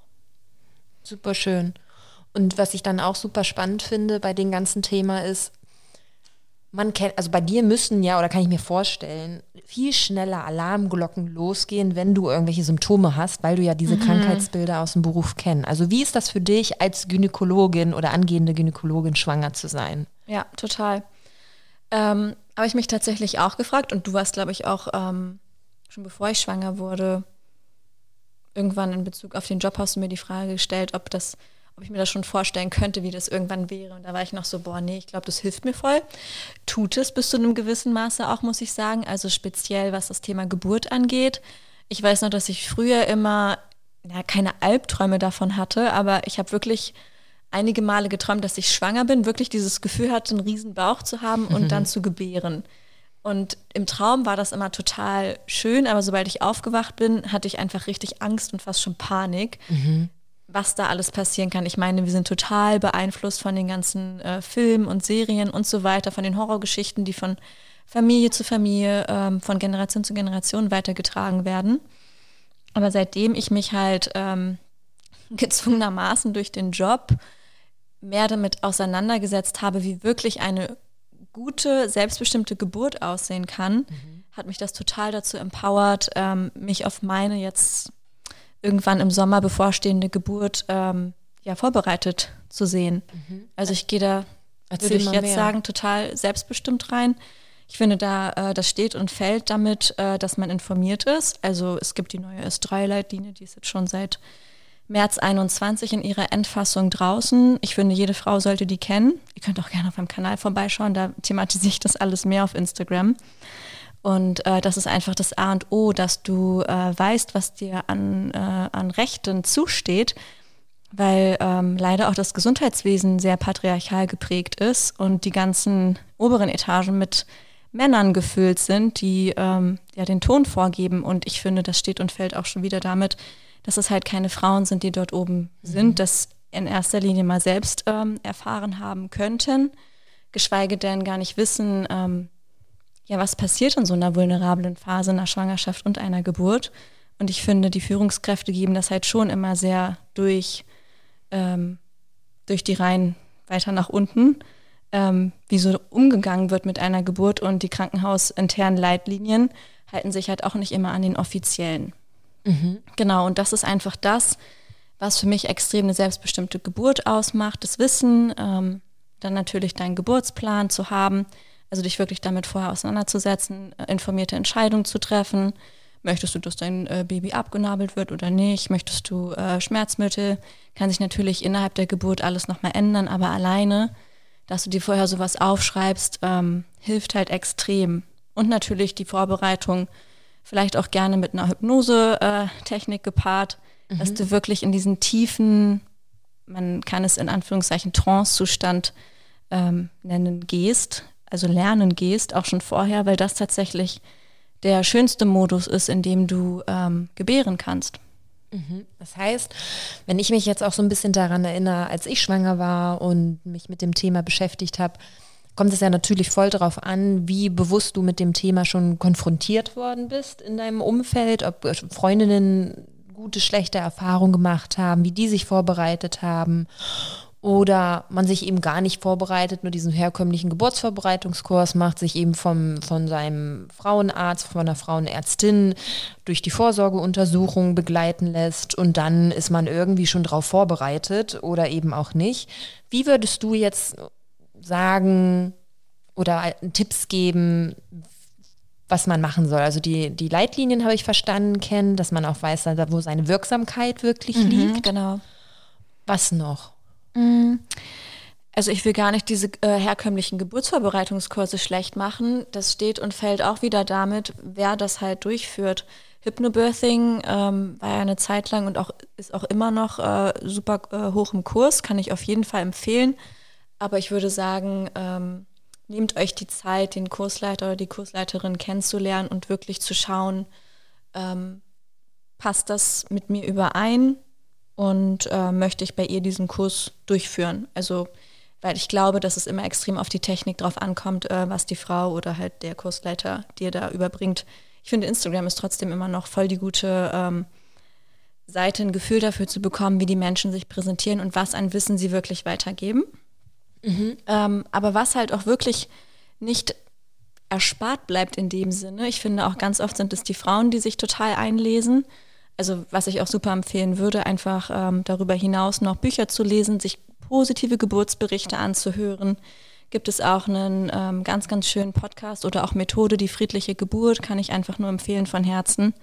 Super schön. Und was ich dann auch super spannend finde bei dem ganzen Thema ist, man kennt, also bei dir müssen ja, oder kann ich mir vorstellen, viel schneller Alarmglocken losgehen, wenn du irgendwelche Symptome hast, weil du ja diese mhm. Krankheitsbilder aus dem Beruf kennst. Also wie ist das für dich als Gynäkologin oder angehende Gynäkologin schwanger zu sein? Ja, total. Ähm, Habe ich mich tatsächlich auch gefragt und du warst, glaube ich, auch ähm, schon bevor ich schwanger wurde, irgendwann in Bezug auf den Job hast du mir die Frage gestellt, ob das ob ich mir das schon vorstellen könnte, wie das irgendwann wäre. Und da war ich noch so, boah, nee, ich glaube, das hilft mir voll. Tut es bis zu einem gewissen Maße auch, muss ich sagen. Also speziell, was das Thema Geburt angeht. Ich weiß noch, dass ich früher immer ja, keine Albträume davon hatte, aber ich habe wirklich einige Male geträumt, dass ich schwanger bin, wirklich dieses Gefühl hatte, einen riesen Bauch zu haben und mhm. dann zu gebären. Und im Traum war das immer total schön, aber sobald ich aufgewacht bin, hatte ich einfach richtig Angst und fast schon Panik, mhm was da alles passieren kann. Ich meine, wir sind total beeinflusst von den ganzen äh, Filmen und Serien und so weiter, von den Horrorgeschichten, die von Familie zu Familie, ähm, von Generation zu Generation weitergetragen werden. Aber seitdem ich mich halt ähm, (laughs) gezwungenermaßen durch den Job mehr damit auseinandergesetzt habe, wie wirklich eine gute, selbstbestimmte Geburt aussehen kann, mhm. hat mich das total dazu empowert, ähm, mich auf meine jetzt irgendwann im Sommer bevorstehende Geburt ähm, ja vorbereitet zu sehen. Mhm. Also ich gehe da, Erzähl würde ich jetzt mehr. sagen, total selbstbestimmt rein. Ich finde, da äh, das steht und fällt damit, äh, dass man informiert ist. Also es gibt die neue S3-Leitlinie, die ist jetzt schon seit März 21 in ihrer Endfassung draußen. Ich finde, jede Frau sollte die kennen. Ihr könnt auch gerne auf meinem Kanal vorbeischauen, da thematisiere ich das alles mehr auf Instagram. Und äh, das ist einfach das A und O, dass du äh, weißt, was dir an, äh, an Rechten zusteht, weil ähm, leider auch das Gesundheitswesen sehr patriarchal geprägt ist und die ganzen oberen Etagen mit Männern gefüllt sind, die ähm, ja den Ton vorgeben. Und ich finde, das steht und fällt auch schon wieder damit, dass es halt keine Frauen sind, die dort oben mhm. sind, das in erster Linie mal selbst ähm, erfahren haben könnten, geschweige denn gar nicht wissen, ähm, ja, was passiert in so einer vulnerablen Phase einer Schwangerschaft und einer Geburt. Und ich finde, die Führungskräfte geben das halt schon immer sehr durch, ähm, durch die Reihen weiter nach unten, ähm, wie so umgegangen wird mit einer Geburt und die krankenhausinternen Leitlinien halten sich halt auch nicht immer an den offiziellen. Mhm. Genau, und das ist einfach das, was für mich extrem eine selbstbestimmte Geburt ausmacht, das Wissen, ähm, dann natürlich deinen Geburtsplan zu haben, also dich wirklich damit vorher auseinanderzusetzen, äh, informierte Entscheidungen zu treffen. Möchtest du, dass dein äh, Baby abgenabelt wird oder nicht? Möchtest du äh, Schmerzmittel? Kann sich natürlich innerhalb der Geburt alles nochmal ändern, aber alleine, dass du dir vorher sowas aufschreibst, ähm, hilft halt extrem. Und natürlich die Vorbereitung, vielleicht auch gerne mit einer Hypnose-Technik äh, gepaart, mhm. dass du wirklich in diesen tiefen, man kann es in Anführungszeichen Trance-Zustand ähm, nennen, gehst, also lernen gehst, auch schon vorher, weil das tatsächlich der schönste Modus ist, in dem du ähm, gebären kannst. Mhm. Das heißt, wenn ich mich jetzt auch so ein bisschen daran erinnere, als ich schwanger war und mich mit dem Thema beschäftigt habe, kommt es ja natürlich voll darauf an, wie bewusst du mit dem Thema schon konfrontiert worden bist in deinem Umfeld, ob Freundinnen gute, schlechte Erfahrungen gemacht haben, wie die sich vorbereitet haben oder man sich eben gar nicht vorbereitet, nur diesen herkömmlichen Geburtsvorbereitungskurs macht, sich eben vom, von seinem Frauenarzt, von einer Frauenärztin durch die Vorsorgeuntersuchung begleiten lässt und dann ist man irgendwie schon darauf vorbereitet oder eben auch nicht. Wie würdest du jetzt sagen oder Tipps geben, was man machen soll. Also die, die Leitlinien habe ich verstanden, kennen, dass man auch weiß, wo seine Wirksamkeit wirklich mhm, liegt. Genau. Was noch? Mm. Also ich will gar nicht diese äh, herkömmlichen Geburtsvorbereitungskurse schlecht machen. Das steht und fällt auch wieder damit, wer das halt durchführt. Hypnobirthing ähm, war ja eine Zeit lang und auch ist auch immer noch äh, super äh, hoch im Kurs, kann ich auf jeden Fall empfehlen. Aber ich würde sagen, ähm, nehmt euch die Zeit, den Kursleiter oder die Kursleiterin kennenzulernen und wirklich zu schauen, ähm, passt das mit mir überein? Und äh, möchte ich bei ihr diesen Kurs durchführen. Also, weil ich glaube, dass es immer extrem auf die Technik drauf ankommt, äh, was die Frau oder halt der Kursleiter dir da überbringt. Ich finde, Instagram ist trotzdem immer noch voll die gute ähm, Seite, ein Gefühl dafür zu bekommen, wie die Menschen sich präsentieren und was an Wissen sie wirklich weitergeben. Mhm. Ähm, aber was halt auch wirklich nicht erspart bleibt in dem Sinne. Ich finde auch ganz oft sind es die Frauen, die sich total einlesen also was ich auch super empfehlen würde, einfach ähm, darüber hinaus noch Bücher zu lesen, sich positive Geburtsberichte anzuhören. Gibt es auch einen ähm, ganz, ganz schönen Podcast oder auch Methode, die friedliche Geburt, kann ich einfach nur empfehlen von Herzen.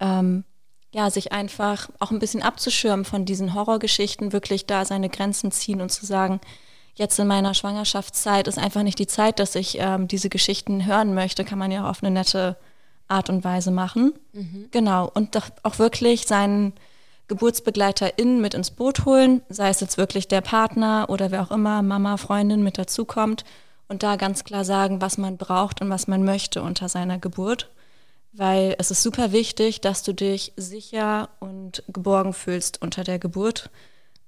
Ähm, ja, sich einfach auch ein bisschen abzuschirmen von diesen Horrorgeschichten, wirklich da seine Grenzen ziehen und zu sagen, jetzt in meiner Schwangerschaftszeit ist einfach nicht die Zeit, dass ich ähm, diese Geschichten hören möchte, kann man ja auch auf eine nette Art und Weise machen. Mhm. Genau. Und doch auch wirklich seinen GeburtsbegleiterInnen mit ins Boot holen, sei es jetzt wirklich der Partner oder wer auch immer, Mama, Freundin mit dazukommt und da ganz klar sagen, was man braucht und was man möchte unter seiner Geburt. Weil es ist super wichtig, dass du dich sicher und geborgen fühlst unter der Geburt.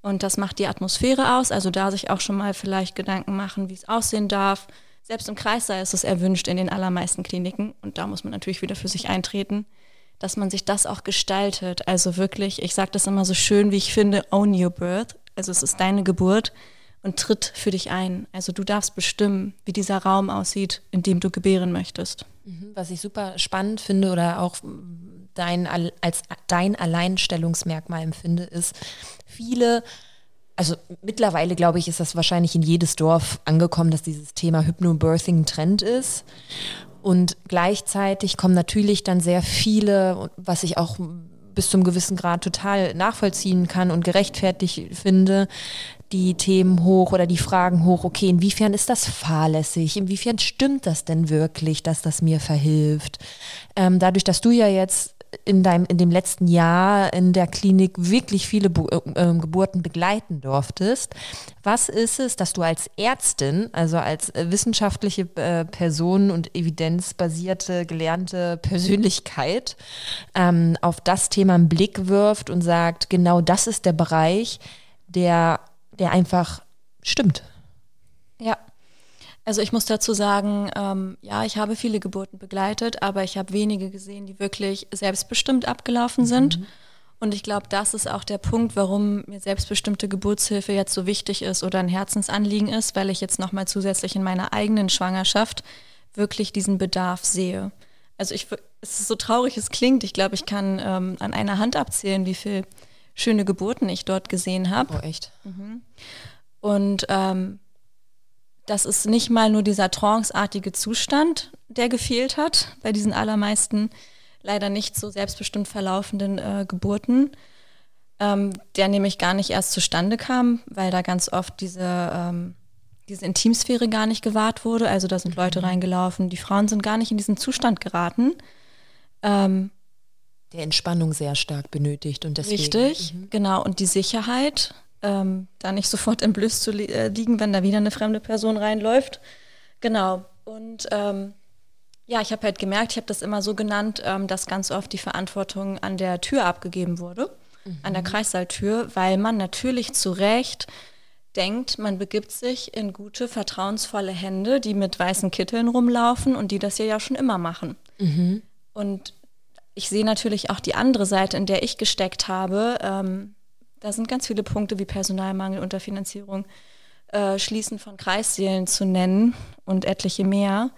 Und das macht die Atmosphäre aus, also da sich auch schon mal vielleicht Gedanken machen, wie es aussehen darf, selbst im Kreissaal ist es erwünscht in den allermeisten Kliniken. Und da muss man natürlich wieder für sich eintreten, dass man sich das auch gestaltet. Also wirklich, ich sage das immer so schön, wie ich finde, own your birth. Also es ist deine Geburt und tritt für dich ein. Also du darfst bestimmen, wie dieser Raum aussieht, in dem du gebären möchtest. Mhm, was ich super spannend finde oder auch dein, als dein Alleinstellungsmerkmal empfinde, ist, viele also mittlerweile glaube ich, ist das wahrscheinlich in jedes Dorf angekommen, dass dieses Thema Hypnobirthing Trend ist. Und gleichzeitig kommen natürlich dann sehr viele, was ich auch bis zum gewissen Grad total nachvollziehen kann und gerechtfertigt finde, die Themen hoch oder die Fragen hoch, okay, inwiefern ist das fahrlässig? Inwiefern stimmt das denn wirklich, dass das mir verhilft? Ähm, dadurch, dass du ja jetzt in deinem, in dem letzten Jahr in der Klinik wirklich viele Bu äh, ähm, Geburten begleiten durftest. Was ist es, dass du als Ärztin, also als äh, wissenschaftliche äh, Person und evidenzbasierte, gelernte Persönlichkeit, ähm, auf das Thema einen Blick wirft und sagt, genau das ist der Bereich, der, der einfach stimmt? Also ich muss dazu sagen, ähm, ja, ich habe viele Geburten begleitet, aber ich habe wenige gesehen, die wirklich selbstbestimmt abgelaufen sind. Mhm. Und ich glaube, das ist auch der Punkt, warum mir selbstbestimmte Geburtshilfe jetzt so wichtig ist oder ein Herzensanliegen ist, weil ich jetzt nochmal zusätzlich in meiner eigenen Schwangerschaft wirklich diesen Bedarf sehe. Also ich, es ist so traurig, es klingt. Ich glaube, ich kann ähm, an einer Hand abzählen, wie viele schöne Geburten ich dort gesehen habe. Oh, echt? Mhm. Und ähm, das ist nicht mal nur dieser tranceartige Zustand, der gefehlt hat bei diesen allermeisten leider nicht so selbstbestimmt verlaufenden äh, Geburten, ähm, der nämlich gar nicht erst zustande kam, weil da ganz oft diese, ähm, diese Intimsphäre gar nicht gewahrt wurde. Also da sind Leute mhm. reingelaufen, die Frauen sind gar nicht in diesen Zustand geraten. Ähm, der Entspannung sehr stark benötigt und deswegen. Richtig, mhm. genau. Und die Sicherheit, ähm, da nicht sofort entblößt zu li äh, liegen, wenn da wieder eine fremde Person reinläuft. Genau. Und ähm, ja, ich habe halt gemerkt, ich habe das immer so genannt, ähm, dass ganz oft die Verantwortung an der Tür abgegeben wurde, mhm. an der Kreissaaltür, weil man natürlich zu Recht denkt, man begibt sich in gute, vertrauensvolle Hände, die mit weißen Kitteln rumlaufen und die das hier ja schon immer machen. Mhm. Und ich sehe natürlich auch die andere Seite, in der ich gesteckt habe. Ähm, da sind ganz viele Punkte wie Personalmangel, Unterfinanzierung, äh, Schließen von Kreissälen zu nennen und etliche mehr,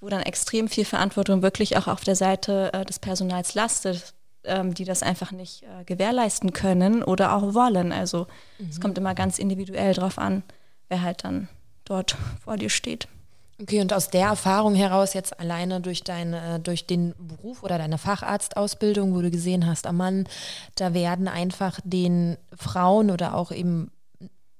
wo dann extrem viel Verantwortung wirklich auch auf der Seite äh, des Personals lastet, ähm, die das einfach nicht äh, gewährleisten können oder auch wollen. Also mhm. es kommt immer ganz individuell drauf an, wer halt dann dort vor dir steht. Okay, und aus der Erfahrung heraus jetzt alleine durch deine, durch den Beruf oder deine Facharztausbildung, wo du gesehen hast, am Mann, da werden einfach den Frauen oder auch eben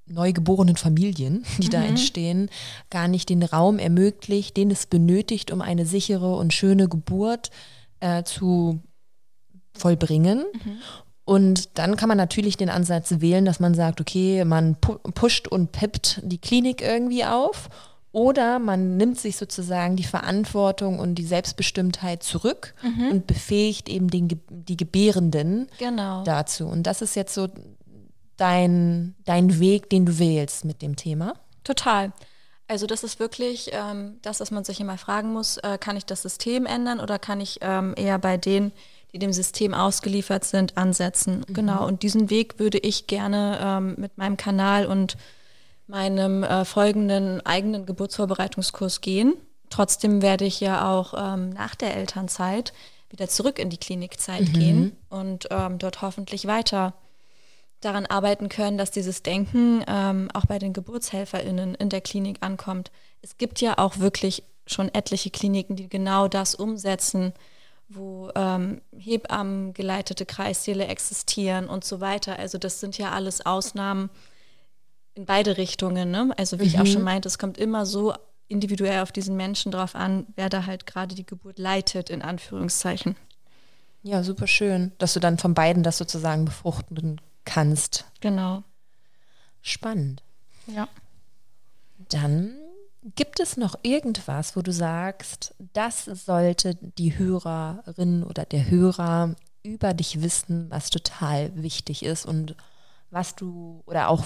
neugeborenen Familien, die mhm. da entstehen, gar nicht den Raum ermöglicht, den es benötigt, um eine sichere und schöne Geburt äh, zu vollbringen. Mhm. Und dann kann man natürlich den Ansatz wählen, dass man sagt, okay, man pu pusht und peppt die Klinik irgendwie auf oder man nimmt sich sozusagen die Verantwortung und die Selbstbestimmtheit zurück mhm. und befähigt eben den, die Gebärenden genau. dazu. Und das ist jetzt so dein, dein Weg, den du wählst mit dem Thema. Total. Also das ist wirklich ähm, das, was man sich immer fragen muss, äh, kann ich das System ändern oder kann ich ähm, eher bei denen, die dem System ausgeliefert sind, ansetzen? Mhm. Genau, und diesen Weg würde ich gerne ähm, mit meinem Kanal und meinem äh, folgenden eigenen Geburtsvorbereitungskurs gehen. Trotzdem werde ich ja auch ähm, nach der Elternzeit wieder zurück in die Klinikzeit mhm. gehen und ähm, dort hoffentlich weiter daran arbeiten können, dass dieses Denken ähm, auch bei den GeburtshelferInnen in der Klinik ankommt. Es gibt ja auch wirklich schon etliche Kliniken, die genau das umsetzen, wo ähm, Hebammen geleitete Kreissäle existieren und so weiter. Also das sind ja alles Ausnahmen, in beide Richtungen. Ne? Also wie mhm. ich auch schon mhm. meinte, es kommt immer so individuell auf diesen Menschen drauf an, wer da halt gerade die Geburt leitet, in Anführungszeichen. Ja, super schön, dass du dann von beiden das sozusagen befruchten kannst. Genau. Spannend. Ja. Dann gibt es noch irgendwas, wo du sagst, das sollte die Hörerin oder der Hörer über dich wissen, was total wichtig ist und was du oder auch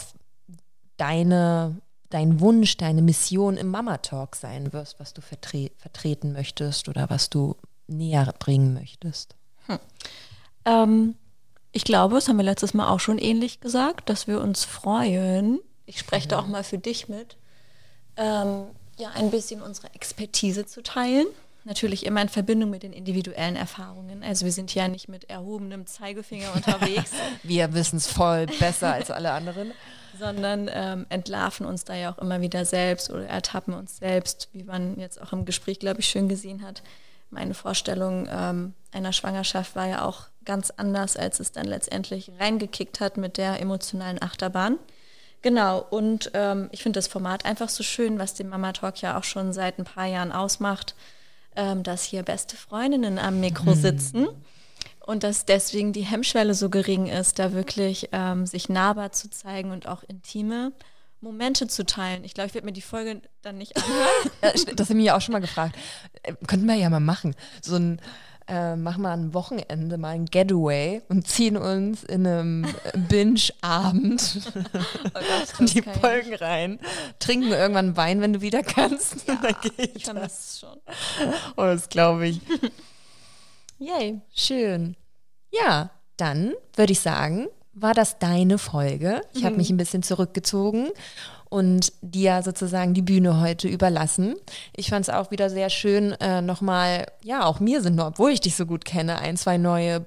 deine, dein Wunsch, deine Mission im Mama Talk sein wirst, was du vertre vertreten möchtest oder was du näher bringen möchtest? Hm. Ähm, ich glaube, das haben wir letztes Mal auch schon ähnlich gesagt, dass wir uns freuen. Ich spreche da auch mal für dich mit. Ähm, ja, ein bisschen unsere Expertise zu teilen. Natürlich immer in Verbindung mit den individuellen Erfahrungen. Also wir sind ja nicht mit erhobenem Zeigefinger unterwegs. (laughs) wir wissen es voll besser als alle anderen (laughs) sondern ähm, entlarven uns da ja auch immer wieder selbst oder ertappen uns selbst, wie man jetzt auch im Gespräch, glaube ich, schön gesehen hat. Meine Vorstellung ähm, einer Schwangerschaft war ja auch ganz anders, als es dann letztendlich reingekickt hat mit der emotionalen Achterbahn. Genau, und ähm, ich finde das Format einfach so schön, was den Mama Talk ja auch schon seit ein paar Jahren ausmacht, ähm, dass hier beste Freundinnen am Mikro mhm. sitzen Und dass deswegen die Hemmschwelle so gering ist, da wirklich ähm, sich nahbar zu zeigen und auch intime Momente zu teilen. Ich glaube, ich werde mir die Folge dann nicht anhören. (laughs) das haben wir ja auch schon mal gefragt. Äh, könnten wir ja mal machen. So ein äh, machen wir ein Wochenende mal ein Getaway und ziehen uns in einem Binge-Abend (laughs) oh (laughs) die Folgen rein, trinken irgendwann Wein, wenn du wieder kannst. (laughs) Ja, ich vermisse es schon. Oh, das glaube ich. Yay. Schön. Ja, dann würde ich sagen, war das deine Folge. Ich habe mhm. mich ein bisschen zurückgezogen und dir sozusagen die Bühne heute überlassen. Ich fand es auch wieder sehr schön, äh, nochmal, ja, auch mir sind, obwohl ich dich so gut kenne, ein, zwei neue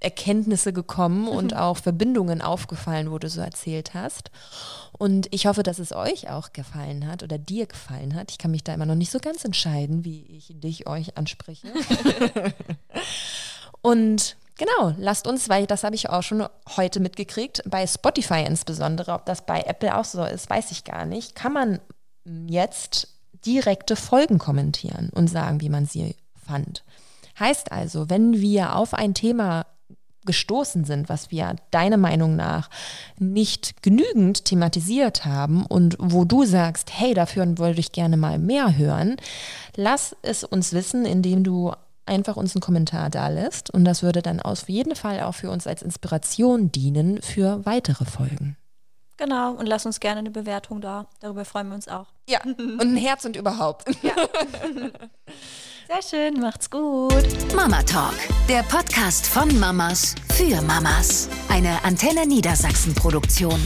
Erkenntnisse gekommen mhm. und auch Verbindungen aufgefallen, wo du so erzählt hast. Und ich hoffe, dass es euch auch gefallen hat oder dir gefallen hat. Ich kann mich da immer noch nicht so ganz entscheiden, wie ich dich euch anspreche. (laughs) und Genau, lasst uns, weil das habe ich auch schon heute mitgekriegt, bei Spotify insbesondere, ob das bei Apple auch so ist, weiß ich gar nicht, kann man jetzt direkte Folgen kommentieren und sagen, wie man sie fand. Heißt also, wenn wir auf ein Thema gestoßen sind, was wir deiner Meinung nach nicht genügend thematisiert haben und wo du sagst, hey, dafür wollte ich gerne mal mehr hören, lass es uns wissen, indem du einfach uns einen Kommentar da lässt. Und das würde dann auf jeden Fall auch für uns als Inspiration dienen für weitere Folgen. Genau, und lass uns gerne eine Bewertung da. Darüber freuen wir uns auch. Ja, und ein Herz und überhaupt. (laughs) Ja. Sehr schön, macht's gut. Mama Talk, der Podcast von Mamas für Mamas. Eine Antenne Niedersachsen Produktion.